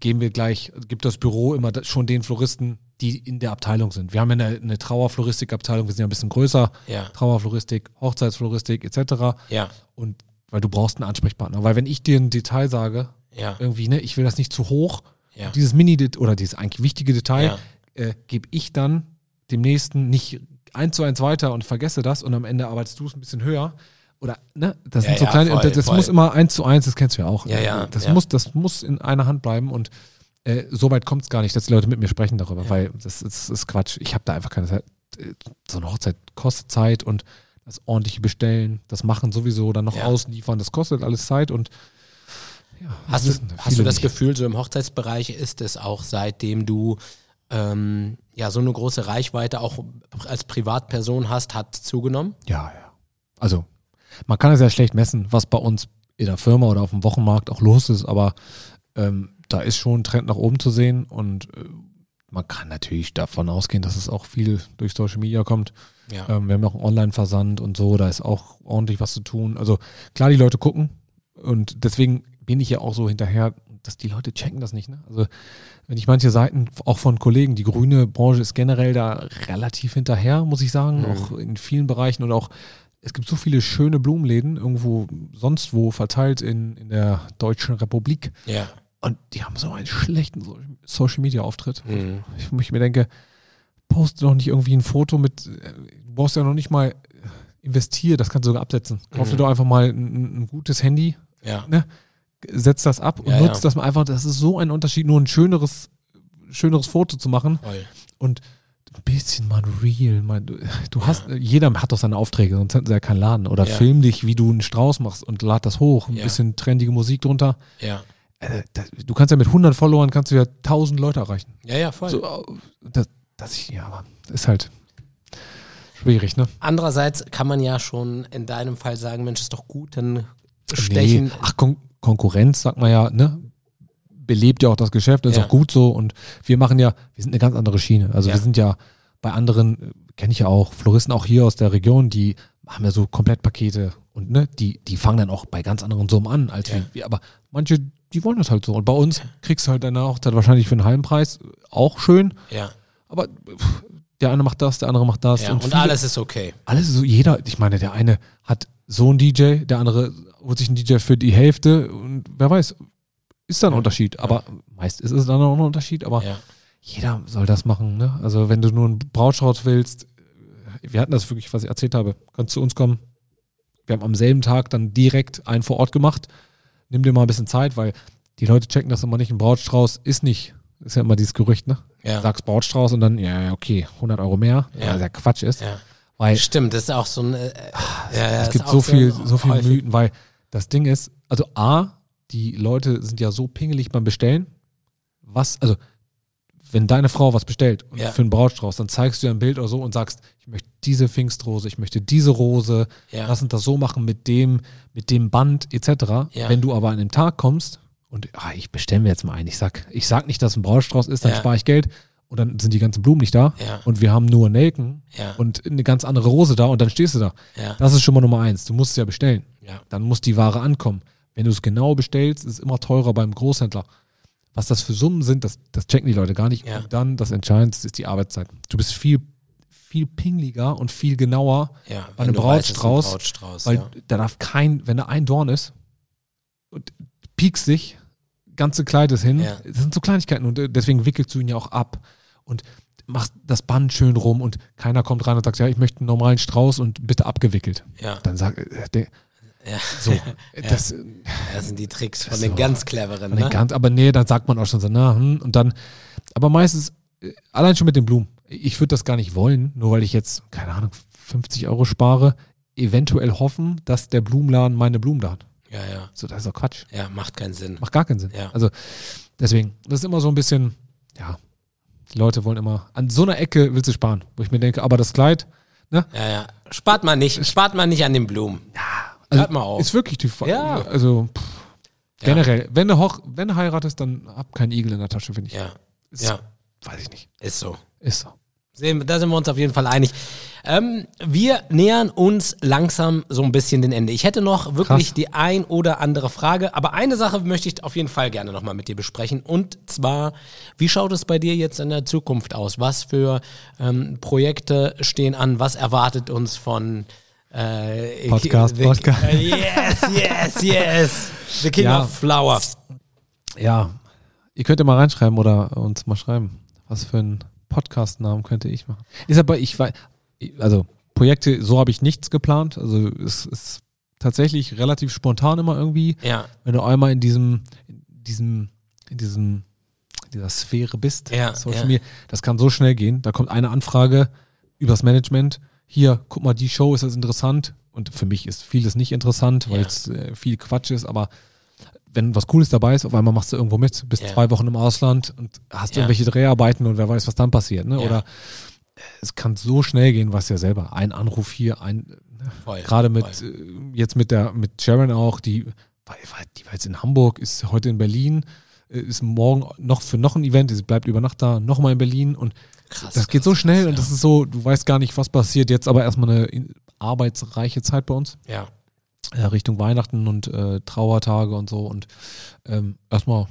[SPEAKER 3] geben wir gleich, gibt das Büro immer schon den Floristen, die in der Abteilung sind. Wir haben ja eine, eine Trauerfloristik-Abteilung, wir sind ja ein bisschen größer,
[SPEAKER 2] Ja,
[SPEAKER 3] Trauerfloristik, Hochzeitsfloristik etc.
[SPEAKER 2] ja,
[SPEAKER 3] Und weil du brauchst einen Ansprechpartner. Weil wenn ich dir ein Detail sage,
[SPEAKER 2] ja,
[SPEAKER 3] irgendwie, ne, ich will das nicht zu hoch,
[SPEAKER 2] ja.
[SPEAKER 3] dieses Mini- oder dieses eigentlich wichtige Detail,
[SPEAKER 2] Ja.
[SPEAKER 3] äh, gebe ich dann dem nächsten nicht eins zu eins weiter und vergesse das und am Ende arbeitest du es ein bisschen höher. Oder, ne, das sind so kleine,
[SPEAKER 2] voll,
[SPEAKER 3] das,
[SPEAKER 2] voll.
[SPEAKER 3] muss immer eins zu eins, das kennst du ja auch.
[SPEAKER 2] Ja, ja,
[SPEAKER 3] Das. Muss, das muss in einer Hand bleiben und äh, so weit kommt es gar nicht, dass die Leute mit mir sprechen darüber, weil das, ist- das ist Quatsch. Ich habe da einfach keine Zeit. Äh, So eine Hochzeit kostet Zeit und das ordentliche Bestellen, das Machen sowieso, dann noch ausliefern, das kostet alles Zeit und ja,
[SPEAKER 2] Hast, du, hast du das
[SPEAKER 3] nicht.
[SPEAKER 2] Gefühl, so im Hochzeitsbereich ist es auch seitdem du ähm, ja so eine große Reichweite auch als Privatperson hast, hat zugenommen?
[SPEAKER 3] Ja, ja. Also, man kann es ja schlecht messen, was bei uns in der Firma oder auf dem Wochenmarkt auch los ist, aber ähm, da ist schon ein Trend nach oben zu sehen und äh, man kann natürlich davon ausgehen, dass es auch viel durch Social Media kommt.
[SPEAKER 2] Ja.
[SPEAKER 3] Ähm, wir haben auch einen Online-Versand und so, da ist auch ordentlich was zu tun. Also klar, die Leute gucken und deswegen bin ich ja auch so hinterher, dass die Leute checken das nicht. Ne? Also wenn ich manche Seiten, auch von Kollegen, die grüne Branche ist generell da relativ hinterher, muss ich sagen,
[SPEAKER 2] Mhm.
[SPEAKER 3] auch in vielen Bereichen und auch es gibt so viele schöne Blumenläden irgendwo sonst wo verteilt in, in der Deutschen Republik
[SPEAKER 2] Ja.
[SPEAKER 3] und die haben so einen schlechten So- Social Media Auftritt.
[SPEAKER 2] Mhm.
[SPEAKER 3] Ich, ich mir denke, poste doch nicht irgendwie ein Foto mit, du brauchst ja noch nicht mal äh, investier, das kannst du sogar absetzen. Kauf dir
[SPEAKER 2] Mhm.
[SPEAKER 3] doch einfach mal ein, ein gutes Handy,
[SPEAKER 2] Ja.
[SPEAKER 3] Setz das ab und
[SPEAKER 2] Ja,
[SPEAKER 3] nutzt
[SPEAKER 2] ja.
[SPEAKER 3] das mal einfach. Das ist so ein Unterschied, nur ein schöneres, schöneres Foto zu machen
[SPEAKER 2] Voll.
[SPEAKER 3] und ein bisschen mal real. Mal, du, du hast, jeder hat doch seine Aufträge, sonst hätten sie ja keinen Laden. Oder
[SPEAKER 2] Ja.
[SPEAKER 3] film dich, wie du einen Strauß machst und lad das hoch. Ein
[SPEAKER 2] Ja.
[SPEAKER 3] bisschen trendige Musik drunter.
[SPEAKER 2] Ja.
[SPEAKER 3] Äh, das, du kannst ja mit 100 Followern kannst du ja 1000 Leute erreichen.
[SPEAKER 2] Ja, ja, voll.
[SPEAKER 3] So, das, das ich, ja, aber ist halt schwierig, ne?
[SPEAKER 2] Andererseits kann man ja schon in deinem Fall sagen, Mensch, ist doch gut, dann stechen.
[SPEAKER 3] Nee. Ach, Kon Konkurrenz, sagt man ja, ne? Belebt ja auch das Geschäft, ist
[SPEAKER 2] Ja.
[SPEAKER 3] auch gut so. Und wir machen ja, wir sind eine ganz andere Schiene. Also
[SPEAKER 2] Ja.
[SPEAKER 3] wir sind ja bei anderen, kenne ich ja auch, Floristen auch hier aus der Region, die haben ja so Komplettpakete und ne, die, die fangen dann auch bei ganz anderen Summen an, als
[SPEAKER 2] Ja.
[SPEAKER 3] wir. Aber manche, die wollen das halt so. Und bei uns kriegst du halt deine Hochzeit wahrscheinlich für einen halben Preis. Auch schön.
[SPEAKER 2] Ja,
[SPEAKER 3] Aber pff, der eine macht das, der andere macht das.
[SPEAKER 2] ja. Und,
[SPEAKER 3] viele-
[SPEAKER 2] alles ist okay.
[SPEAKER 3] alles so, jeder, ich meine, der eine hat so einen DJ, der andere holt sich einen DJ für die Hälfte und wer weiß, ist da ein
[SPEAKER 2] Ja.
[SPEAKER 3] Unterschied. Aber meist ist es dann auch ein Unterschied, aber
[SPEAKER 2] Ja.
[SPEAKER 3] jeder soll das machen. Ne? Also wenn du nur einen Brautstrauß willst, wir hatten das wirklich, was ich erzählt habe, kannst zu uns kommen. Wir haben am selben Tag dann direkt einen vor Ort gemacht. Nimm dir mal ein bisschen Zeit, weil die Leute checken das immer nicht. Ein Brautstrauß ist nicht, ist ja immer dieses Gerücht, ne?
[SPEAKER 2] Ja.
[SPEAKER 3] Sagst Brautstrauß und dann, ja, ja, okay, 100 Euro mehr,
[SPEAKER 2] Ja.
[SPEAKER 3] was ja Quatsch ist.
[SPEAKER 2] ja.
[SPEAKER 3] Weil
[SPEAKER 2] Stimmt, das ist auch so ein. Äh, ja, ja,
[SPEAKER 3] es gibt so viel, so viel
[SPEAKER 2] häufig.
[SPEAKER 3] Mythen, weil das Ding ist, also A, die Leute sind ja so pingelig beim Bestellen. Was, also, wenn deine Frau was bestellt und
[SPEAKER 2] Ja.
[SPEAKER 3] für einen Brautstrauß, dann zeigst du ihr ein Bild oder so und sagst, ich möchte diese Pfingstrose, ich möchte diese Rose,
[SPEAKER 2] Ja.
[SPEAKER 3] lass uns das so machen mit dem, mit dem Band etc.
[SPEAKER 2] Ja.
[SPEAKER 3] Wenn du aber an dem Tag kommst und ah, ich bestelle mir jetzt mal ein, ich sag, ich sag nicht, dass ein Brautstrauß ist, dann spare ich Geld und dann sind die ganzen Blumen nicht da
[SPEAKER 2] Ja.
[SPEAKER 3] und wir haben nur Nelken
[SPEAKER 2] Ja.
[SPEAKER 3] und eine ganz andere Rose da und dann stehst du da.
[SPEAKER 2] Ja.
[SPEAKER 3] Das ist schon mal Nummer eins. Du musst es ja bestellen. Dann muss die Ware ankommen. Wenn du es genau bestellst, ist es immer teurer beim Großhändler. Was das für Summen sind, das, das checken die Leute gar nicht. Und dann, das Entscheidendste ist die Arbeitszeit. Du bist viel, viel pingliger und viel genauer
[SPEAKER 2] Ja,
[SPEAKER 3] bei einem
[SPEAKER 2] ist ein
[SPEAKER 3] Brautstrauß,
[SPEAKER 2] Brautstrauß
[SPEAKER 3] weil da darf kein, wenn da ein Dorn ist und piekst sich, ganze Kleid ist hin, das sind so Kleinigkeiten und äh, deswegen wickelst du ihn ja auch ab und machst das Band schön rum und keiner kommt rein und sagt, ja, ich möchte einen normalen Strauß und bitte abgewickelt.
[SPEAKER 2] ja.
[SPEAKER 3] Dann sag, äh, der,
[SPEAKER 2] Ja.
[SPEAKER 3] so, das,
[SPEAKER 2] Das sind die Tricks von
[SPEAKER 3] So.
[SPEAKER 2] den ganz cleveren.
[SPEAKER 3] Den
[SPEAKER 2] Ne?
[SPEAKER 3] ganz, aber nee, dann sagt man auch schon so, na, hm, und dann, aber meistens, äh, allein schon mit den Blumen. Ich würde das gar nicht wollen, nur weil ich jetzt, keine Ahnung, 50 Euro spare, eventuell hoffen, dass der Blumenladen meine Blumen da hat.
[SPEAKER 2] Ja, ja.
[SPEAKER 3] So, das ist doch Quatsch.
[SPEAKER 2] Ja, macht keinen Sinn.
[SPEAKER 3] Macht gar keinen Sinn.
[SPEAKER 2] Ja.
[SPEAKER 3] Also, deswegen, das ist immer so ein bisschen, ja, die Leute wollen immer, an so einer Ecke willst du sparen, wo ich mir denke, aber das Kleid, ne?
[SPEAKER 2] Ja, ja. Spart mal nicht, spart mal nicht an den Blumen.
[SPEAKER 3] Also,
[SPEAKER 2] Hört mal auf.
[SPEAKER 3] Ist wirklich die Frage.
[SPEAKER 2] Ja.
[SPEAKER 3] Also, pff, generell, wenn du, hoch, wenn du heiratest, dann hab keinen Igel in der Tasche, finde ich.
[SPEAKER 2] Ja,
[SPEAKER 3] Ist,
[SPEAKER 2] ja,
[SPEAKER 3] Weiß ich nicht.
[SPEAKER 2] ist so.
[SPEAKER 3] Ist so.
[SPEAKER 2] Da sind wir uns auf jeden Fall einig. Ähm, wir nähern uns langsam so ein bisschen den Ende. Ich hätte noch wirklich
[SPEAKER 3] Krass.
[SPEAKER 2] die ein oder andere Frage, aber eine Sache möchte ich auf jeden Fall gerne nochmal mit dir besprechen. Und zwar, wie schaut es bei dir jetzt in der Zukunft aus? Was für ähm, Projekte stehen an? Was erwartet uns von äh,
[SPEAKER 3] Podcast,
[SPEAKER 2] the,
[SPEAKER 3] Podcast.
[SPEAKER 2] Äh, yes, yes, yes. The King
[SPEAKER 3] Ja.
[SPEAKER 2] of Flower.
[SPEAKER 3] Ja, ihr könnt ja mal reinschreiben oder uns mal schreiben, was für einen Podcast-Namen könnte ich machen. Ist aber, ich weiß, also Projekte, so habe ich nichts geplant. Also es ist tatsächlich relativ spontan immer irgendwie.
[SPEAKER 2] Ja,
[SPEAKER 3] Wenn du einmal in diesem, in diesem, in diesem, in dieser Sphäre bist,
[SPEAKER 2] Ja,
[SPEAKER 3] Social
[SPEAKER 2] ja.
[SPEAKER 3] Media, das kann so schnell gehen. Da kommt eine Anfrage übers Management. Hier, guck mal, die Show ist das interessant. Und für mich ist vieles nicht interessant, weil es äh, viel Quatsch ist, aber wenn was Cooles dabei ist, auf einmal machst du irgendwo mit, bist zwei Wochen im Ausland und hast irgendwelche Dreharbeiten und wer weiß, was dann passiert. Ne? Oder es kann so schnell gehen, was ja selber. Ein Anruf hier, ein
[SPEAKER 2] voll.
[SPEAKER 3] Gerade mit
[SPEAKER 2] voll.
[SPEAKER 3] äh, jetzt mit der mit Sharon auch, die war, die war jetzt in Hamburg, ist heute in Berlin, äh, ist morgen noch für noch ein Event, sie bleibt über Nacht da, nochmal in Berlin und
[SPEAKER 2] Krass,
[SPEAKER 3] das geht so
[SPEAKER 2] krass,
[SPEAKER 3] schnell
[SPEAKER 2] krass,
[SPEAKER 3] und das ist so, du weißt gar nicht, was passiert. Jetzt aber erstmal eine in- arbeitsreiche Zeit bei uns,
[SPEAKER 2] Ja.
[SPEAKER 3] äh, Richtung Weihnachten und äh, Trauertage und so und ähm, erstmal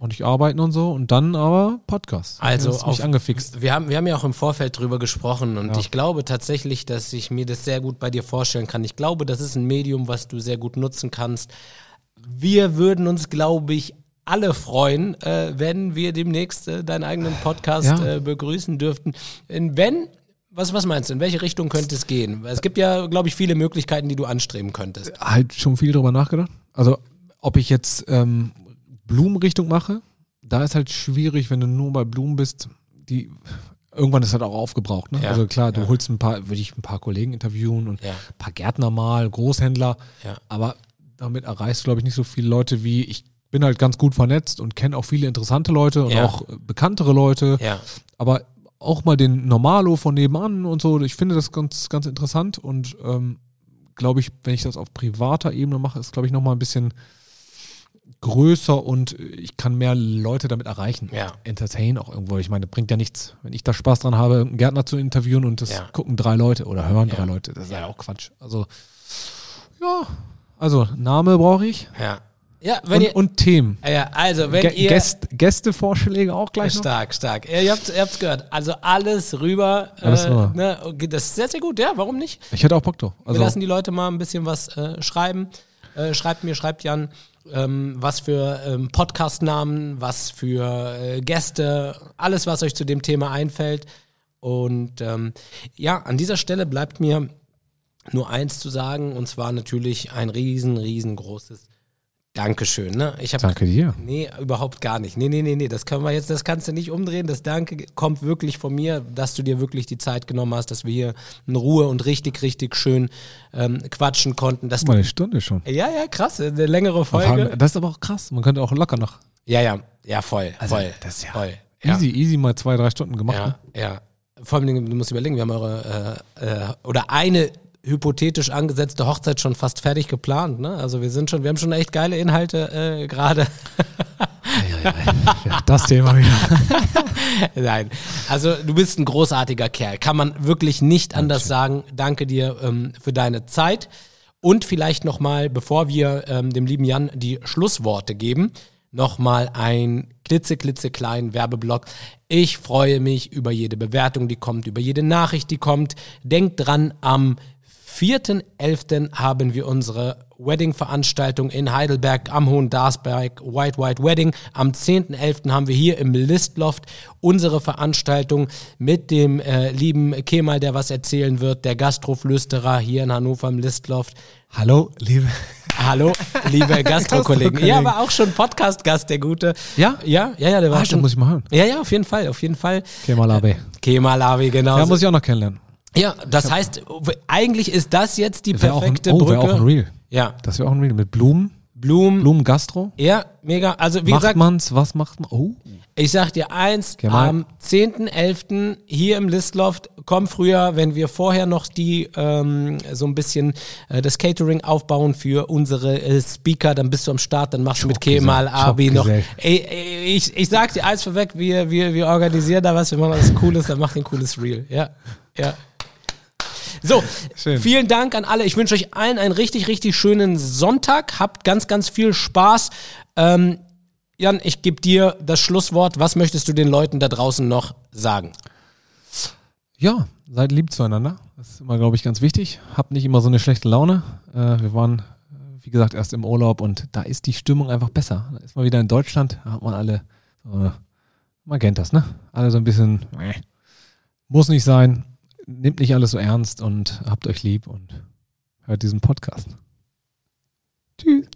[SPEAKER 3] ordentlich arbeiten und so und dann aber Podcast.
[SPEAKER 2] Also
[SPEAKER 3] hat mich
[SPEAKER 2] auf-
[SPEAKER 3] angefixt.
[SPEAKER 2] Wir haben, wir haben ja auch im Vorfeld drüber gesprochen und
[SPEAKER 3] Ja.
[SPEAKER 2] ich glaube tatsächlich, dass ich mir das sehr gut bei dir vorstellen kann. Ich glaube, das ist ein Medium, was du sehr gut nutzen kannst. Wir würden uns, glaube ich, alle freuen, äh, wenn wir demnächst äh, deinen eigenen Podcast
[SPEAKER 3] Ja.
[SPEAKER 2] äh, begrüßen dürften. In wenn, was, was meinst du, in welche Richtung könnte es gehen? Es gibt ja, glaube ich, viele Möglichkeiten, die du anstreben könntest.
[SPEAKER 3] halt schon viel drüber nachgedacht. Also, ob ich jetzt ähm, Blumenrichtung mache, da ist halt schwierig, wenn du nur bei Blumen bist, die irgendwann ist halt auch aufgebraucht. Ne?
[SPEAKER 2] Ja,
[SPEAKER 3] also klar, du
[SPEAKER 2] ja.
[SPEAKER 3] holst ein paar, würde ich ein paar Kollegen interviewen und
[SPEAKER 2] Ja.
[SPEAKER 3] ein paar Gärtner mal, Großhändler, aber damit erreichst du, glaube ich, nicht so viele Leute wie ich bin halt ganz gut vernetzt und kenne auch viele interessante Leute und auch äh, bekanntere Leute. Aber auch mal den Normalo von nebenan und so, ich finde das ganz, ganz interessant und ähm, glaube ich, wenn ich das auf privater Ebene mache, ist, glaube ich, nochmal ein bisschen größer und ich kann mehr Leute damit erreichen.
[SPEAKER 2] Ja.
[SPEAKER 3] Entertain auch irgendwo. Ich meine, bringt ja nichts, wenn ich da Spaß dran habe, einen Gärtner zu interviewen und das
[SPEAKER 2] Ja.
[SPEAKER 3] gucken drei Leute oder hören
[SPEAKER 2] Ja.
[SPEAKER 3] drei Leute. Das ist ja
[SPEAKER 2] Ja.
[SPEAKER 3] auch Quatsch. Also, ja, also Name brauche ich.
[SPEAKER 2] ja. Ja, wenn
[SPEAKER 3] Und,
[SPEAKER 2] ihr,
[SPEAKER 3] und Themen.
[SPEAKER 2] ja, also wenn
[SPEAKER 3] Gä-
[SPEAKER 2] ihr...
[SPEAKER 3] Gäst, Gästevorschläge auch gleich noch.
[SPEAKER 2] Stark, stark. Ja, ihr habt habt's gehört. Also alles rüber.
[SPEAKER 3] Alles
[SPEAKER 2] äh,
[SPEAKER 3] rüber.
[SPEAKER 2] Ne, okay, das ist sehr, sehr gut. Ja, warum nicht?
[SPEAKER 3] Ich hätte auch Bock drauf.
[SPEAKER 2] Wir
[SPEAKER 3] Also,
[SPEAKER 2] lassen die Leute mal ein bisschen was äh, schreiben. Äh, schreibt mir, schreibt Jan, ähm, was für ähm, Podcast-Namen, was für äh, Gäste, alles, was euch zu dem Thema einfällt. Und ähm, ja, an dieser Stelle bleibt mir nur eins zu sagen, und zwar natürlich ein riesen, riesengroßes Dankeschön. Ne? Ich hab,
[SPEAKER 3] danke dir.
[SPEAKER 2] Nee, überhaupt gar nicht. Nee, nee, nee, nee, das können wir jetzt, das kannst du nicht umdrehen. Das Danke kommt wirklich von mir, dass du dir wirklich die Zeit genommen hast, dass wir hier in Ruhe und richtig, richtig schön ähm, quatschen konnten. Dass
[SPEAKER 3] Mal eine Stunde schon.
[SPEAKER 2] ja, ja, krass, eine längere Folge.
[SPEAKER 3] Das ist aber auch krass. Man könnte auch locker noch.
[SPEAKER 2] Ja, ja, ja, voll, voll.
[SPEAKER 3] das ist ja
[SPEAKER 2] voll. Ja,
[SPEAKER 3] Easy, easy mal zwei, drei Stunden gemacht.
[SPEAKER 2] ja,
[SPEAKER 3] ne?
[SPEAKER 2] ja. Vor allem, du musst überlegen, wir haben eure, äh, äh, oder eine hypothetisch angesetzte Hochzeit schon fast fertig geplant, ne? Also wir sind schon, wir haben schon echt geile Inhalte äh, gerade.
[SPEAKER 3] Ja, das Thema wieder.
[SPEAKER 2] Nein, also du bist ein großartiger Kerl. Kann man wirklich nicht anders sagen. Danke dir ähm, für deine Zeit. Und vielleicht nochmal, bevor wir ähm, dem lieben Jan die Schlussworte geben, nochmal ein klitzeklitzekleinen Werbeblock. Ich freue mich über jede Bewertung, die kommt, über jede Nachricht, die kommt. Denkt dran, am 4.11. haben wir unsere Wedding-Veranstaltung in Heidelberg am Hohen Darsberg, White White Wedding. Am 10.11. haben wir hier im Listloft unsere Veranstaltung mit dem äh, lieben Kemal, der was erzählen wird, der Gastroflüsterer hier in Hannover im Listloft.
[SPEAKER 3] Hallo, liebe.
[SPEAKER 2] Hallo, liebe Gastrokollegen. Ja, war auch schon Podcast-Gast, der Gute.
[SPEAKER 3] Ja?
[SPEAKER 2] Ja, ja, ja, der war
[SPEAKER 3] Ah,
[SPEAKER 2] schon.
[SPEAKER 3] muss ich mal hören.
[SPEAKER 2] ja, ja, auf jeden Fall, auf jeden Fall.
[SPEAKER 3] Kemal AB.
[SPEAKER 2] Kemal Avi, genau.
[SPEAKER 3] Ja, muss ich auch noch kennenlernen.
[SPEAKER 2] Ja, das heißt, eigentlich ist das jetzt die
[SPEAKER 3] auch ein,
[SPEAKER 2] perfekte
[SPEAKER 3] oh,
[SPEAKER 2] Brücke.
[SPEAKER 3] wäre auch ein Reel.
[SPEAKER 2] Ja,
[SPEAKER 3] Das wäre auch ein Reel mit Blumen.
[SPEAKER 2] Blumen.
[SPEAKER 3] Blumen Gastro.
[SPEAKER 2] Ja, mega. Also wie
[SPEAKER 3] macht
[SPEAKER 2] gesagt,
[SPEAKER 3] man's? Was macht man? Oh.
[SPEAKER 2] Ich sag dir eins,
[SPEAKER 3] Kemal.
[SPEAKER 2] am 10.11. hier im Listloft, komm früher, wenn wir vorher noch die ähm, so ein bisschen äh, das Catering aufbauen für unsere äh, Speaker, dann bist du am Start, dann machst du mit Kemal Abi noch. Ey, ey, ich, ich sag dir eins vorweg, wir, wir, wir organisieren da was, wir machen was Cooles, dann macht ein cooles Reel. Ja, ja. So,
[SPEAKER 3] Schön.
[SPEAKER 2] vielen Dank an alle. Ich wünsche euch allen einen richtig, richtig schönen Sonntag. Habt ganz, ganz viel Spaß. Ähm, Jan, ich gebe dir das Schlusswort. Was möchtest du den Leuten da draußen noch sagen?
[SPEAKER 3] Ja, seid lieb zueinander. Das ist immer, glaube ich, ganz wichtig. Habt nicht immer so eine schlechte Laune. Äh, wir waren, äh, wie gesagt, erst im Urlaub und da ist die Stimmung einfach besser. Da ist man wieder in Deutschland, da hat man alle, so, man kennt das, ne? Alle so ein bisschen, äh, muss nicht sein nehmt nicht alles so ernst und habt euch lieb und hört diesen Podcast. Tschüss.